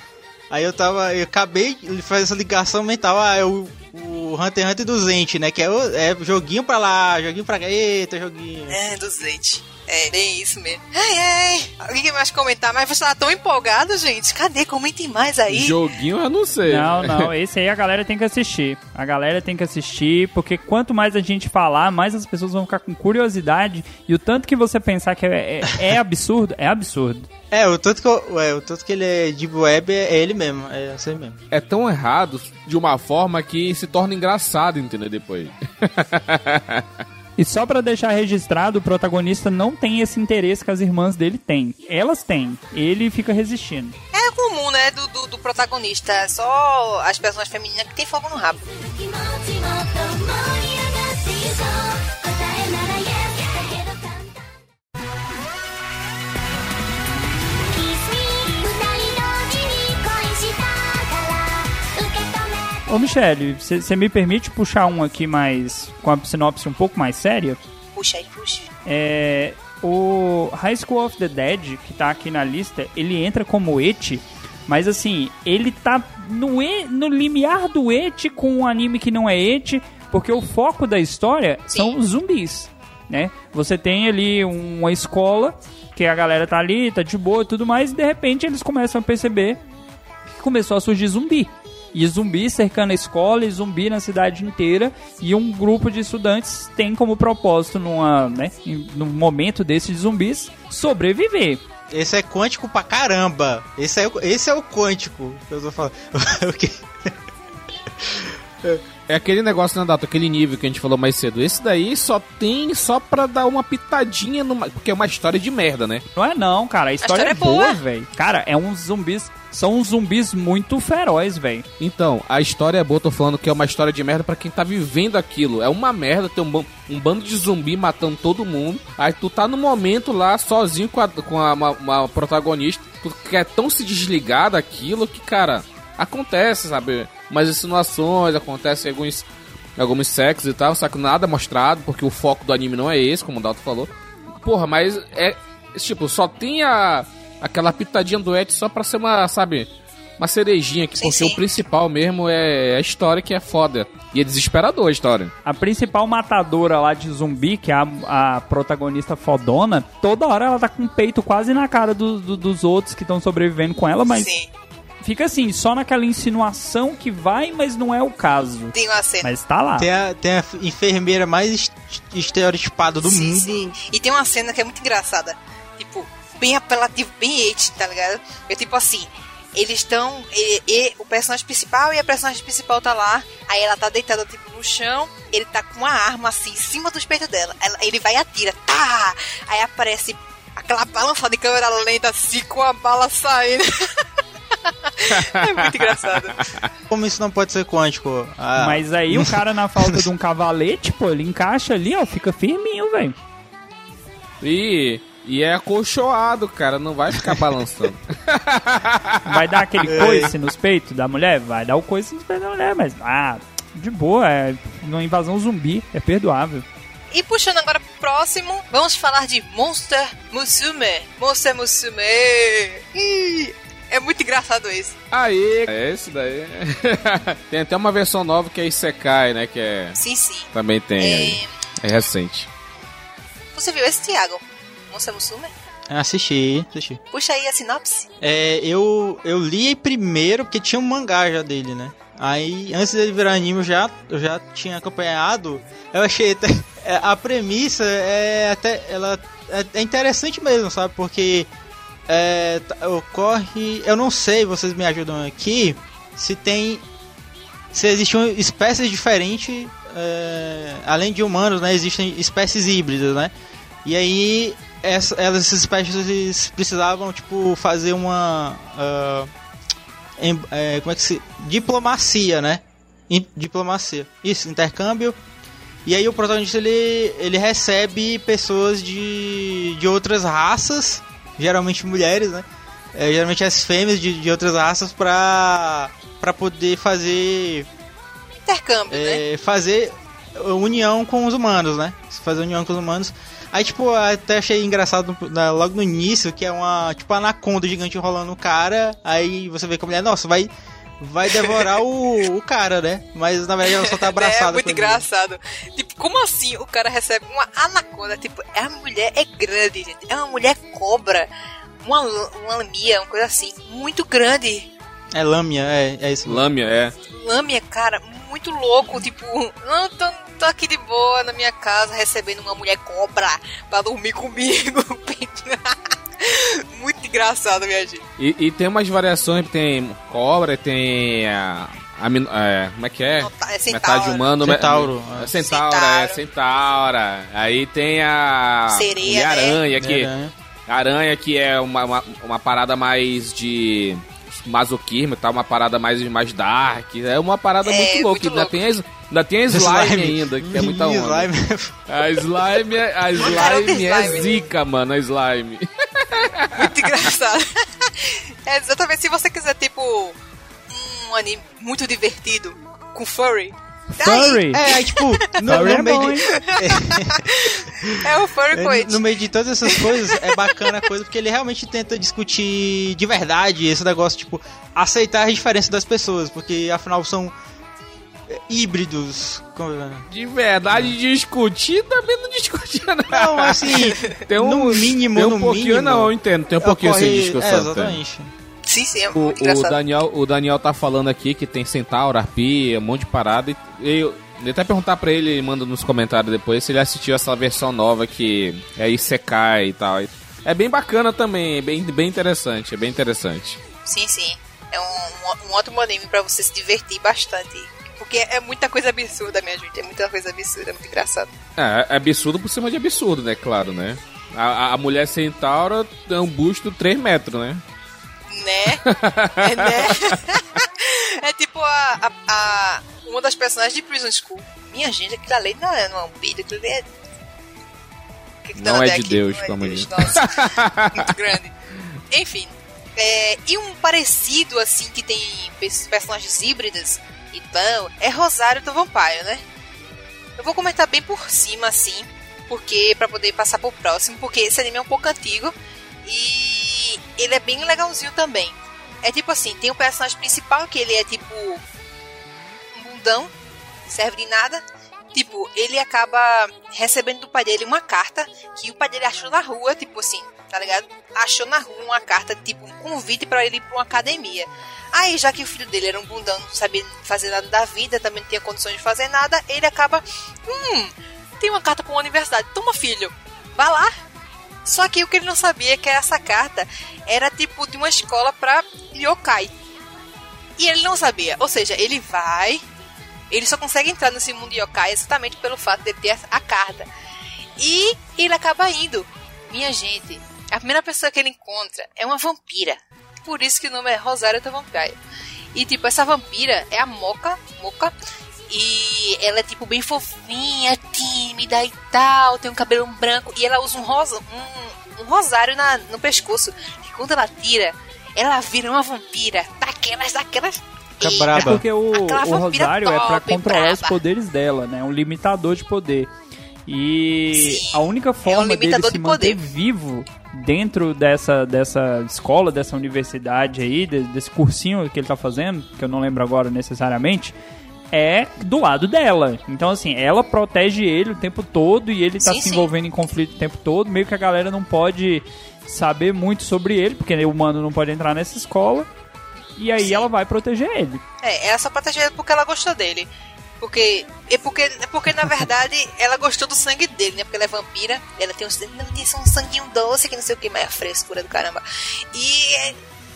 Aí eu tava. Eu acabei de fazer essa ligação mental. Ah, é o, o Hunter x Hunter do Zente, né? Que é, o, é joguinho pra lá, joguinho pra cá. Eita, joguinho. É, do Zete. É, bem isso mesmo. Ai, ai. Alguém quer mais comentar? Mas você tá tão empolgado, gente. Cadê? Comentem mais aí. Joguinho eu não sei. Não, não, esse aí a galera tem que assistir. A galera tem que assistir, porque quanto mais a gente falar, mais as pessoas vão ficar com curiosidade. E o tanto que você pensar que é, é, é absurdo, é absurdo. É, o tanto que, eu, é, o tanto que ele é de web é, é ele mesmo. É assim mesmo. É tão errado de uma forma que se torna engraçado, entendeu? Depois. E só pra deixar registrado, o protagonista não tem esse interesse que as irmãs dele têm. Elas têm. Ele fica resistindo. É comum, né? Do, do, do protagonista. É Só as personagens femininas que tem fogo no rabo. Ô, Michele, você me permite puxar um aqui mais. com a sinopse um pouco mais séria? Puxa aí, puxa. É. O High School of the Dead, que tá aqui na lista, ele entra como et, mas assim, ele tá no, e, no limiar do et com um anime que não é et, porque o foco da história são Sim. os zumbis, né? Você tem ali uma escola, que a galera tá ali, tá de boa e tudo mais, e de repente eles começam a perceber que começou a surgir zumbi. E zumbi cercando a escola e zumbi na cidade inteira. E um grupo de estudantes tem como propósito, numa, né, num momento desses zumbis, sobreviver. Esse é quântico pra caramba. Esse é, esse é o quântico que eu tô falando. É aquele negócio, né, Dato? Aquele nível que a gente falou mais cedo. Esse daí só tem só pra dar uma pitadinha, numa... porque é uma história de merda, né? Não é não, cara. A história, história é é boa, boa. velho. Cara, é uns zumbis. São uns zumbis muito feroz, velho. Então, a história é boa, tô falando que é uma história de merda pra quem tá vivendo aquilo. É uma merda ter um, um bando de zumbi matando todo mundo. Aí tu tá no momento lá, sozinho com a, com a uma, uma protagonista. Tu quer tão se desligar daquilo que, cara, acontece, sabe? Umas insinuações, acontece alguns, alguns sexos e tal, só que nada é mostrado, porque o foco do anime não é esse, como o Dalton falou. Porra, mas é. Tipo, só tem a, aquela pitadinha do Et só pra ser uma, sabe? Uma cerejinha aqui, Sim, porque sim. o principal mesmo é a história que é foda. E é desesperador a história. A principal matadora lá de zumbi, que é a, a protagonista fodona, toda hora ela tá com o peito quase na cara do- do- dos outros que estão sobrevivendo com ela, mas Sim. Fica assim, só naquela insinuação que vai, mas não é o caso. Tem uma cena. Mas tá lá. Tem a, tem a enfermeira mais est- estereotipada do sim, mundo. sim. E tem uma cena que é muito engraçada. Tipo, bem apelativo, bem it, tá ligado? É tipo assim. Eles estão. E, e o personagem principal e a personagem principal tá lá. Aí ela tá deitada, tipo, no chão. Ele tá com uma arma assim, em cima dos peitos dela. Ela- ele vai e atira. Tá! Aí aparece aquela balançada em câmera lenta, assim, com a bala saindo. é muito engraçado. Como isso não pode ser quântico? Ah, Mas aí o cara, na falta de um cavalete, pô, ele encaixa ali, ó, fica firminho, velho. E, e é acolchoado, cara, não vai ficar balançando. Vai dar aquele coice nos peitos da mulher? Vai dar o coice nos peitos da mulher, mas, ah, de boa, é numa invasão zumbi, é perdoável. E puxando agora pro próximo, vamos falar de Monster Musume. Monster Musume. Ih, é muito engraçado esse. Aí, é esse daí. tem até uma versão nova que é Isekai, né? Que é. Sim, sim. Também tem aí. É, É recente. você viu esse, Thiago? Monster Musume? Assisti, assisti. Puxa aí a sinopse. É, eu, eu li primeiro porque tinha um mangá já dele, né? Aí, antes dele virar anime, eu já, eu já tinha acompanhado. Eu achei até. é, A premissa é até. Ela é, é interessante mesmo, sabe? Porque é, tá- ocorre. Eu não sei, vocês me ajudam aqui. Se tem. Se existem espécies diferentes. é, além de humanos, né? Existem espécies híbridas, né? E aí. Essa, essas espécies precisavam, tipo, fazer uma. ah, em- é, como é que se. Diplomacia, né? In- diplomacia. Isso, intercâmbio. E aí o protagonista ele, ele recebe pessoas de, de outras raças, geralmente mulheres, né? É, geralmente as fêmeas de, de outras raças pra, pra poder fazer Intercâmbio, né? é, fazer união com os humanos, né? Fazer união com os humanos. Aí, tipo, até achei engraçado na- logo no início, que é uma, tipo, anaconda gigante rolando o cara. Aí você vê que a mulher, nossa, vai, vai devorar o, o cara, né? Mas na verdade ela só tá abraçada. é muito com ele. engraçado. Tipo, como assim o cara recebe uma anaconda? Tipo, é a mulher é grande, gente. É uma mulher cobra. Uma, uma lamia, uma coisa assim. Muito grande. É lâmina, é, é isso. Lâmia, é. Lâmia, cara, muito louco. Tipo, não, tô, tô aqui de boa na minha casa recebendo uma mulher cobra pra dormir comigo. muito engraçado, minha gente. E, e tem umas variações, tem cobra, tem a. a min- é, como é que é? É Metade centauro. humano, me- Centauro, É, é. centaura, Centauro. é centaura. Aí tem a. Sereia, né? aranha que É, Aranha que é uma, uma, uma parada mais de masoquismo e tal, uma parada mais, mais dark. É uma parada É, muito louca. muito ainda, louco. Tem as, ainda tem a slime, ainda, que é muita onda. slime. A slime, é- a slime é slime. zica, mano, a slime. Muito engraçado. é exatamente se você quiser, tipo, um anime muito divertido com furry. Furry! É, aí, tipo, no, Furry no é meio bom, de? É o furry É, coit. No meio de todas essas coisas, é bacana a coisa, porque ele realmente tenta discutir de verdade esse negócio, tipo, aceitar as diferenças das pessoas, porque afinal são híbridos. É? De verdade, discutir também não discutia nada. Não, assim, Tem um, no mínimo, tem um no pouquinho, mínimo, não, eu entendo, tem um pouquinho ocorre- discussão. É, tem. exatamente. Sim, sim, é O, muito o. Daniel, o Daniel tá falando aqui que tem centauro, arpia, um monte de parada. E eu eu até perguntar pra ele, ele manda nos comentários depois, se ele assistiu essa versão nova que é Isekai e tal. É bem bacana também, é bem, bem interessante, é bem interessante. Sim, sim. É um, um, um ótimo anime pra você se divertir bastante. Porque é muita coisa absurda, minha gente. É muita coisa absurda, é muito engraçado. É, é absurdo por cima de absurdo, né? Claro, né? A, a- mulher centaura é um busto 3 metros, né? Né? é, né? é tipo a, a, a- uma das personagens de Prison School. Minha gente, aquilo ali não é, não é um peido, aquilo ali é. Que que tá Não é de Deus, Não é como Deus, diz. Nossa, muito grande. Enfim. é, e um parecido, assim, que tem pers- personagens híbridas e tal, é Rosário do Vampire, né? Eu vou comentar bem por cima, assim, porque para poder passar pro próximo, porque esse anime é um pouco antigo e ele é bem legalzinho também. É tipo assim, tem o personagem principal que ele é tipo um bundão, serve de nada. Tipo, ele acaba recebendo do pai dele uma carta que o pai dele achou na rua, tipo assim, tá ligado? Achou na rua uma carta, tipo, um convite pra ele ir pra uma academia. Aí, já que o filho dele era um bundão, não sabia fazer nada da vida, também não tinha condições de fazer nada, ele acaba, hum, tem uma carta pra uma universidade, toma filho, vai lá. Só que o que ele não sabia é que essa carta era tipo de uma escola pra yokai. E ele não sabia. Ou seja, ele vai, ele só consegue entrar nesse mundo yokai exatamente pelo fato de ter a carta. E ele acaba indo. Minha gente, a primeira pessoa que ele encontra é uma vampira. Por isso que o nome é Rosário da Vampire. E tipo, essa vampira é a Moca, Moca. E ela é tipo bem fofinha, tímida e tal, tem um cabelo branco e ela usa um rosa, um, um rosário na, no pescoço. E quando ela tira, ela vira uma vampira, daquelas, daquelas. Fica É braba. porque o, o vampira Rosário é pra top, controlar os braba. poderes dela, né? Um limitador de poder. E Sim, a única forma dele limitador se de manter poder. vivo dentro dessa, dessa escola, dessa universidade aí, de- desse cursinho que ele tá fazendo, que eu não lembro agora necessariamente, é do lado dela. Então, assim, ela protege ele o tempo todo e ele tá Sim, se sim. envolvendo em conflito o tempo todo. Meio que a galera não pode saber muito sobre ele, porque o humano não pode entrar nessa escola. E aí Sim. ela vai proteger ele. É, ela só protege ele porque ela gostou dele. Porque, é porque, é porque na verdade ela gostou do sangue dele, né? Porque ela é vampira, ela tem um, um sanguinho doce que não sei o que, mas é a frescura do caramba. E,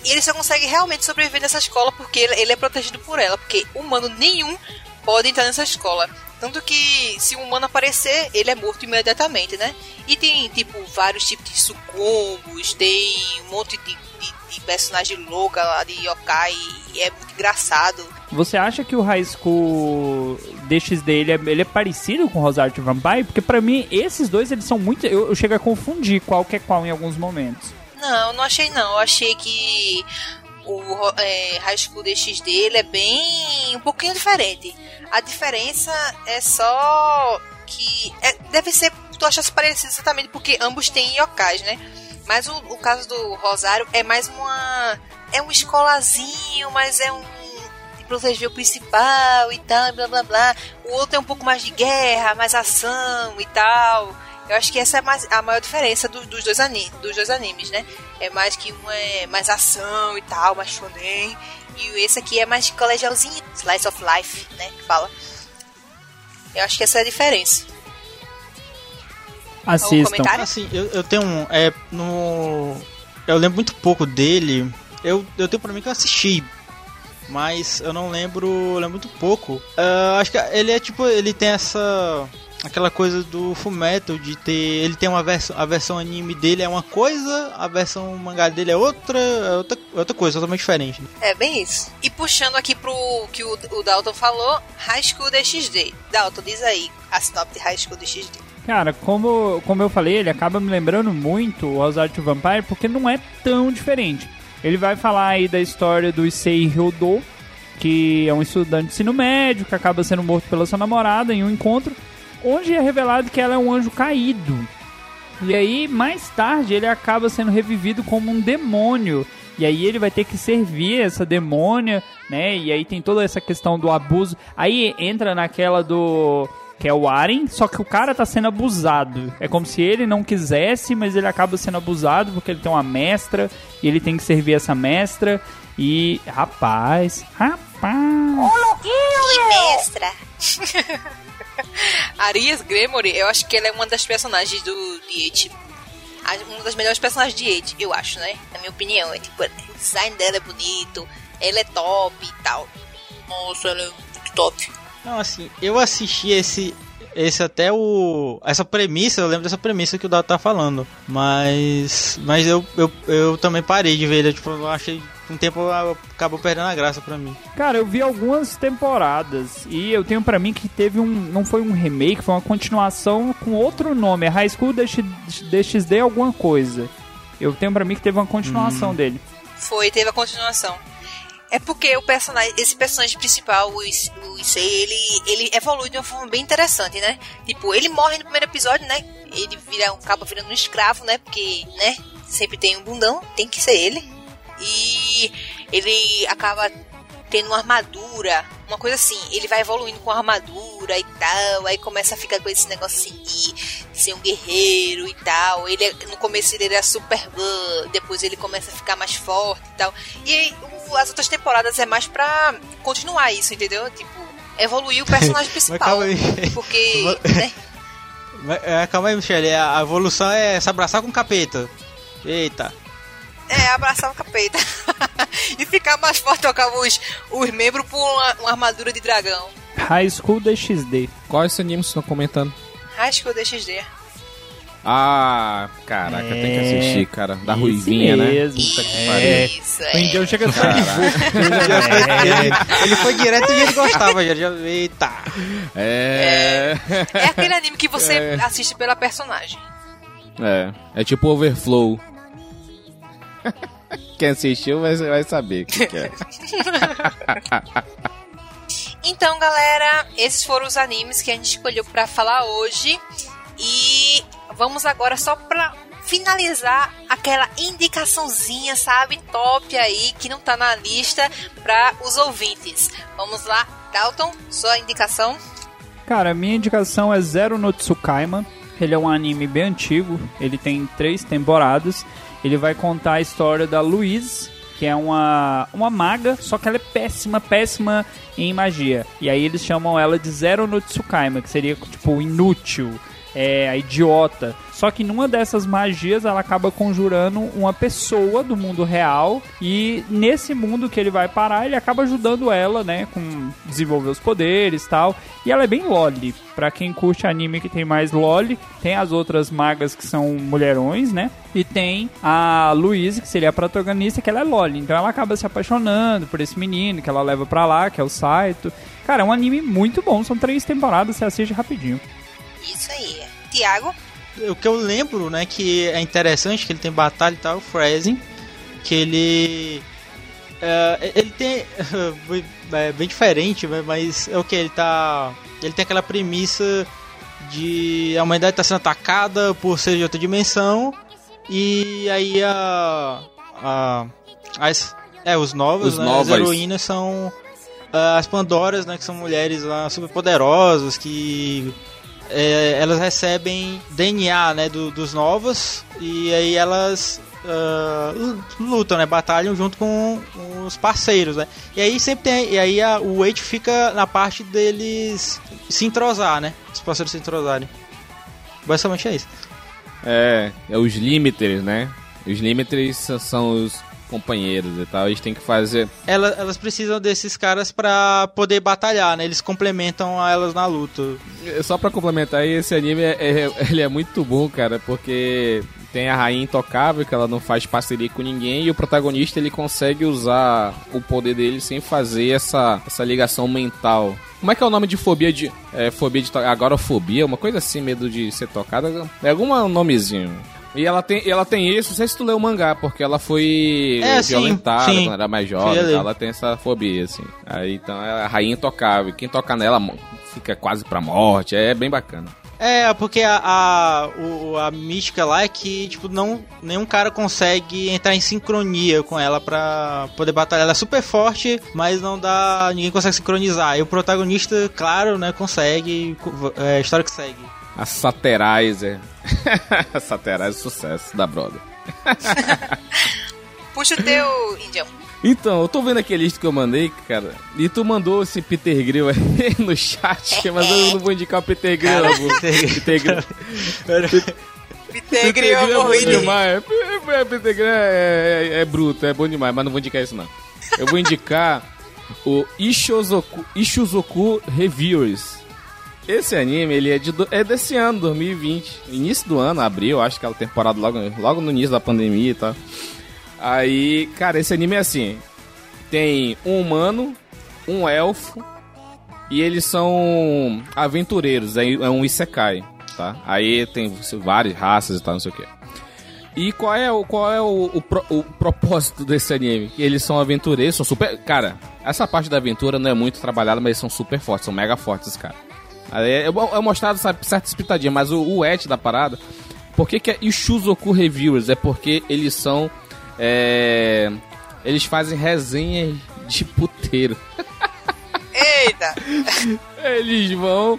e ele só consegue realmente sobreviver nessa escola porque ele, ele é protegido por ela. Porque humano nenhum pode entrar nessa escola. Tanto que se um humano aparecer, ele é morto imediatamente, né? E tem, tipo, vários tipos de sucumbos, tem um monte de, de, de personagem louca lá de yokai, é muito engraçado. Você acha que o High School DxD ele é, ele é parecido com de Vampire? Porque pra mim, esses dois eles são muito. Eu, eu chego a confundir qual que é qual em alguns momentos. Não, não achei não. Eu achei que o é, High School DxD ele é bem um pouquinho diferente. A diferença é só que é- deve ser tu achas parecido exatamente porque ambos têm yokais, né? Mas o, o caso do Rosário é mais uma é um escolazinho, mas é um proteger o principal e tal, blá blá blá. O outro é um pouco mais de guerra, mais ação e tal. Eu acho que essa é a maior diferença do- dos, dois ani- dos dois animes, né? É mais que um é mais ação e tal, mais shonen. E esse aqui é mais colegialzinho, slice of life, né? Que fala. Eu acho que essa é a diferença. Assistam. Assim, eu, eu tenho um. É, no. Eu lembro muito pouco dele. Eu, eu tenho pra mim que eu assisti. Mas eu não lembro. Eu lembro muito pouco. Ah, acho que ele é tipo. Ele tem essa. Aquela coisa do Fullmetal de ter. Ele tem uma versão. A versão anime dele é uma coisa, a versão mangá dele é outra. É outra, outra coisa, totalmente diferente. né? É bem isso. E puxando aqui pro que o, o Dalton falou, High School DxD. Dalton, diz aí a sinopse de High School DxD. Cara, como, como eu falei, ele acaba me lembrando muito o de Vampire porque não é tão diferente. Ele vai falar aí da história do Issei Hyodo, que é um estudante de ensino médio que acaba sendo morto pela sua namorada em um encontro, onde é revelado que ela é um anjo caído. E aí, mais tarde, ele acaba sendo revivido como um demônio. E aí ele vai ter que servir essa demônia, né? E aí tem toda essa questão do abuso. Aí entra naquela do. Que é o Aren, só que o cara tá sendo abusado. É como se ele não quisesse, mas ele acaba sendo abusado porque ele tem uma mestra e ele tem que servir essa mestra. E. Rapaz, rapaz. Que mestra! Arias Gremory, eu acho que ela é uma das personagens do de It. A- Uma das melhores personagens de It, eu acho, né? Na minha opinião. É, tipo, o design dela é bonito, ela é top e tal. Nossa, ela é muito top. Não, assim, eu assisti esse. Esse até o. Essa premissa, eu lembro dessa premissa que o Dato tá falando. Mas. Mas eu, eu, eu também parei de ver ele. Tipo, eu achei. Um tempo acabou perdendo a graça pra mim. Cara, eu vi algumas temporadas e eu tenho pra mim que teve um. Não foi um remake, foi uma continuação com outro nome. É High School DX, DxD alguma coisa. Eu tenho pra mim que teve uma continuação dele. Foi, teve a continuação. É porque o personagem, esse personagem principal, o, Is- o Issei, ele, ele evolui de uma forma bem interessante, né? Tipo, ele morre no primeiro episódio, né? Ele vira, acaba virando um escravo, né? Porque, né? Sempre tem um bundão, tem que ser ele. E ele acaba tendo uma armadura Uma coisa assim, ele vai evoluindo com armadura e tal, aí começa a ficar com esse negócio assim de, ser um guerreiro e tal. Ele é- no começo ele era super depois ele começa a ficar mais forte e tal. E aí, as outras temporadas é mais pra continuar isso, entendeu? Tipo, evoluir o personagem principal. calma aí. Porque, né? É, calma aí, Michele. A a evolução é se abraçar com o capeta. Eita. É, abraçar o capeta. e ficar mais forte, trocar os, os membros por uma, uma armadura de dragão. High School DxD. Qual esse anime vocês estão comentando? Que eu DXD. Ah, caraca, tem que É, assistir, cara. Da esse ruivinha, né? mesmo. Puta que É. pariu. Isso, O é. Indião chega só Caraca. Ele, já foi, ele, ele foi direto e ele gostava. Já, já, eita. É. É aquele anime que você assiste pela personagem. É. É tipo Overflow. Quem assistiu vai, vai saber o que, que é. Então, galera, esses foram os animes que a gente escolheu pra falar hoje. E vamos agora só pra finalizar aquela indicaçãozinha, sabe, top aí, que não tá na lista pra os ouvintes. Vamos lá, Dalton, sua indicação? Cara, minha indicação é Zero no Tsukaima. Ele é um anime bem antigo, ele tem três temporadas. Ele vai contar a história da Louise, que é uma, uma maga, só que ela é péssima, péssima em magia. E aí eles chamam ela de Zero no Tsukaima, que seria tipo inútil, é, a idiota. Só que numa dessas magias ela acaba conjurando uma pessoa do mundo real e nesse mundo que ele vai parar, ele acaba ajudando ela, né, com desenvolver os poderes, tal. E ela é bem loli. Pra quem curte anime que tem mais loli, tem as outras magas que são mulherões, né? E tem a Louise, que seria a protagonista, que ela é loli. Então ela acaba se apaixonando por esse menino que ela leva pra lá, que é o Saito. Cara, é um anime muito bom, são três temporadas, você assiste rapidinho. Isso aí. Tiago? O que eu lembro, né, que é interessante, que ele tem batalha e tal, o Frezen, que ele... é, ele tem... é bem diferente, né, mas é o que? Ele tá... Ele tem aquela premissa de a humanidade tá sendo atacada por ser de outra dimensão e aí a... a as, é, os novos, Os né, novas. as heroínas são ah, as Pandoras, né, que são mulheres lá super poderosas que é, elas recebem DNA né, do- dos novos e aí elas ah, lutam, né, batalham junto com os parceiros, né? E aí sempre tem, e aí a- o Wade fica na parte deles se entrosar, né? Os parceiros se entrosarem. Basicamente é isso. É, é os limiters, né? Os limiters são os companheiros e tal. Eles têm que fazer. Ela- elas precisam desses caras pra poder batalhar, né? Eles complementam elas na luta. Só pra complementar, esse anime é, é- ele é muito bom, cara, porque tem a rainha intocável, que ela não faz parceria com ninguém, e o protagonista ele consegue usar o poder dele sem fazer essa, essa ligação mental. Como é que é o nome de fobia de. É, fobia de. Agorafobia, uma coisa assim, medo de ser tocada. É algum nomezinho. E ela tem, ela tem isso, não sei se tu leu o mangá, porque ela foi É, sim, violentada sim. quando era mais jovem, então ela tem essa fobia, assim. Aí então é a rainha intocável. Quem toca nela fica quase pra morte, é bem bacana. É, porque a, a, o- a mística lá é que, tipo, não, nenhum cara consegue entrar em sincronia com ela pra poder batalhar. Ela é super forte, mas não dá. ninguém consegue sincronizar. E o protagonista, claro, né, consegue. É, a história que segue. A Saterizer. a Saterizer é sucesso da Brother. Puxa o teu, Indião. Então, eu tô vendo aquele lista que eu mandei, cara. E tu mandou esse Peter Grill aí no chat, mas eu não vou indicar o Peter Grill. Peter Grill. Peter Grill, é bom demais. Peter Grill é, é- é bruto, é bom demais, mas não vou indicar isso não. Eu vou indicar o Ishizoku, Ishizoku Reviewers. Esse anime, ele é, de, é desse ano, 2020. Início do ano, abril, acho que aquela temporada logo, logo no início da pandemia e tal. Aí, cara, esse anime é assim. Tem um humano, um elfo, e eles são aventureiros, é, é um isekai, tá? Aí tem várias raças e tal, não sei o que. E qual é o qual é o, o, o propósito desse anime? Que eles são aventureiros, são super. Cara, essa parte da aventura não é muito trabalhada, mas eles são super fortes, são mega fortes. Aí É, é mostrado sabe, certa espitadinha, mas o, o et da parada. Por que, que é Ishuzoku Reviewers? É porque eles são. é, eles fazem resenhas de puteiro. Eita. Eles vão.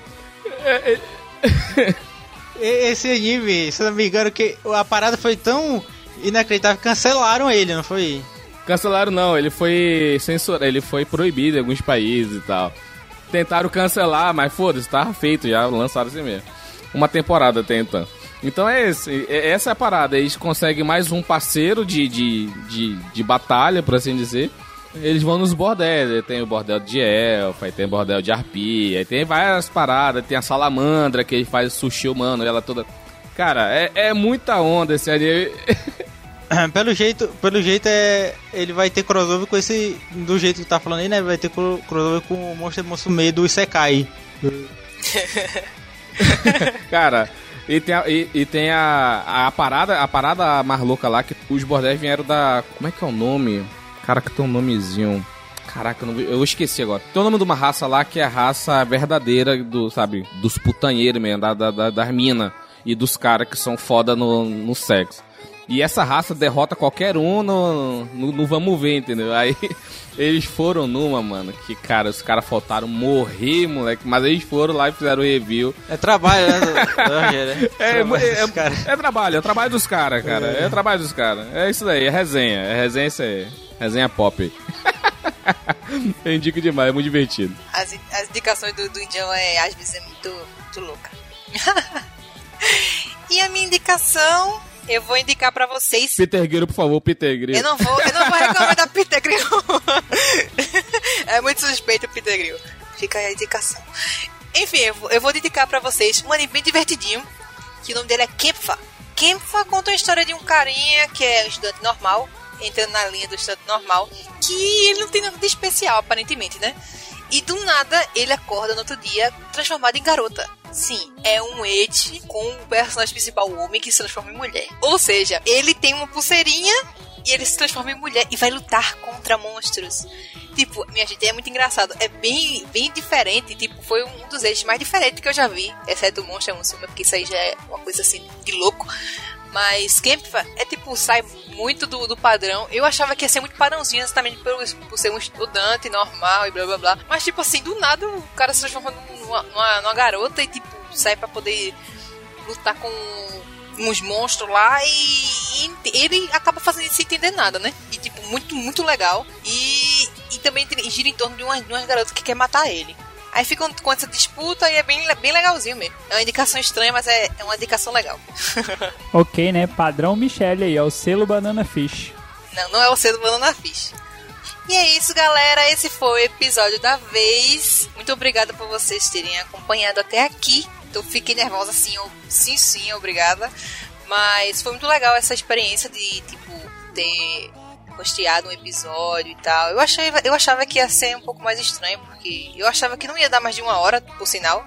é, é, Esse anime, se não me engano, que a parada foi tão inacreditável que cancelaram ele, não foi? Cancelaram não, ele foi censurado, ele foi proibido em alguns países e tal. Tentaram cancelar, mas foda-se, tava feito já, lançaram assim mesmo. Uma temporada até então. É esse, é- essa é a parada. Eles conseguem mais um parceiro de, de, de, de batalha, por assim dizer. Eles vão nos bordéis, tem o bordel de elfa, tem o bordel de arpia, aí tem várias paradas, tem a salamandra que ele faz sushi humano, ela toda... Cara, é, é muita onda esse anime. Pelo jeito, pelo jeito é. Ele vai ter crossover com esse. Do jeito que tá falando aí, né? Vai ter cro- crossover com o Monster Musume do Isekai. Cara, e tem, a, e, e tem a, a parada, a parada mais louca lá, que os bordéis vieram da. Como é que é o nome? Cara, que tem um nomezinho. Caraca, eu, não, eu esqueci agora. Tem o nome de uma raça lá que é a raça verdadeira do, sabe, dos putanheiros mesmo, da, da, da- das minas e dos caras que são foda no, no sexo. E essa raça derrota qualquer um no, no, no vamos ver, entendeu? Aí eles foram numa, mano, que, cara, os caras faltaram morrer, moleque. Mas eles foram lá e fizeram o review. É trabalho, né? do- do Rogério, né? É, Trabalho é, caras. é trabalho, é o trabalho dos caras, cara. É. o trabalho dos caras. É isso daí, é resenha. É resenha isso aí. Resenha pop. Eu indico demais, é muito divertido. As, as indicações do, do Indião é, às vezes, é muito, muito louca. e a minha indicação, eu vou indicar pra vocês. Peter Grilo, por favor, Peter Grilo. Eu não vou, eu não vou recomendar Peter Grill. é muito suspeito o Peter Grill. Fica aí a indicação. Enfim, eu vou, eu vou dedicar pra vocês um anime bem divertidinho, que o nome dele é Kempfa. Kempfa conta a história de um carinha que é um estudante normal, entrando na linha do estudante normal, que ele não tem nada de especial, aparentemente, né? E do nada ele acorda no outro dia transformado em garota. Sim, é um eti com o personagem principal, o homem, que se transforma em mulher. Ou seja, ele tem uma pulseirinha e ele se transforma em mulher e vai lutar contra monstros. Tipo, minha gente, é muito engraçado. É bem, bem diferente. Tipo, foi um dos eixos mais diferentes que eu já vi. Exceto o Monstro Musume, porque isso aí já é uma coisa assim de louco. Mas Kempfa é tipo, sai muito do, do padrão. Eu achava que ia ser muito padrãozinho, exatamente por, por ser um estudante normal e blá blá blá. Mas, tipo assim, do nada o cara se transforma numa, numa, numa garota e, tipo, sai pra poder lutar com uns monstros lá e, e ele acaba fazendo sem entender nada, né? E, tipo, muito, muito legal. E, e também gira em torno de umas, de umas garotas que quer matar ele. Aí ficam com essa disputa e é bem, bem legalzinho mesmo. É uma indicação estranha, mas é, é uma indicação legal. Ok, né? Padrão Michelle aí, é o selo Banana Fish. Não, não é o cedo Banana Fish. E é isso, galera. Esse foi o episódio da vez. Muito obrigada por vocês terem acompanhado até aqui. Então fiquei nervosa assim, eu, sim, sim, obrigada. Mas foi muito legal essa experiência de, tipo, ter posteado um episódio e tal. Eu, achei, eu achava que ia ser um pouco mais estranho, porque eu achava que não ia dar mais de uma hora, por sinal.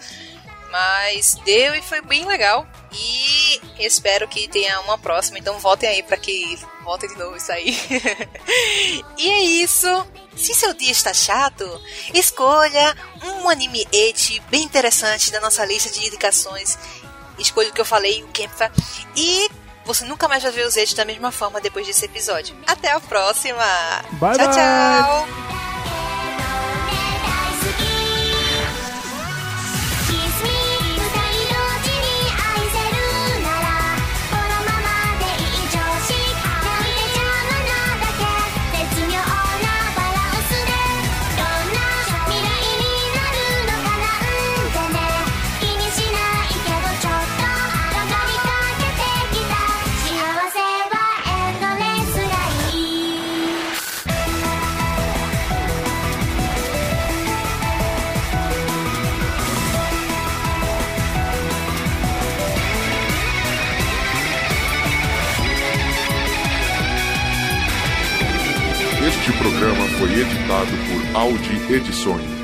Mas deu e foi bem legal. E espero que tenha uma próxima. Então voltem aí pra que volte de novo isso aí. e é isso. Se seu dia está chato, escolha um anime eti bem interessante da nossa lista de indicações. Escolha o que eu falei, o Kempfa. E você nunca mais vai ver os eti da mesma forma depois desse episódio. Até a próxima. Bye, tchau, bye. tchau. Foi editado por Audi Edições.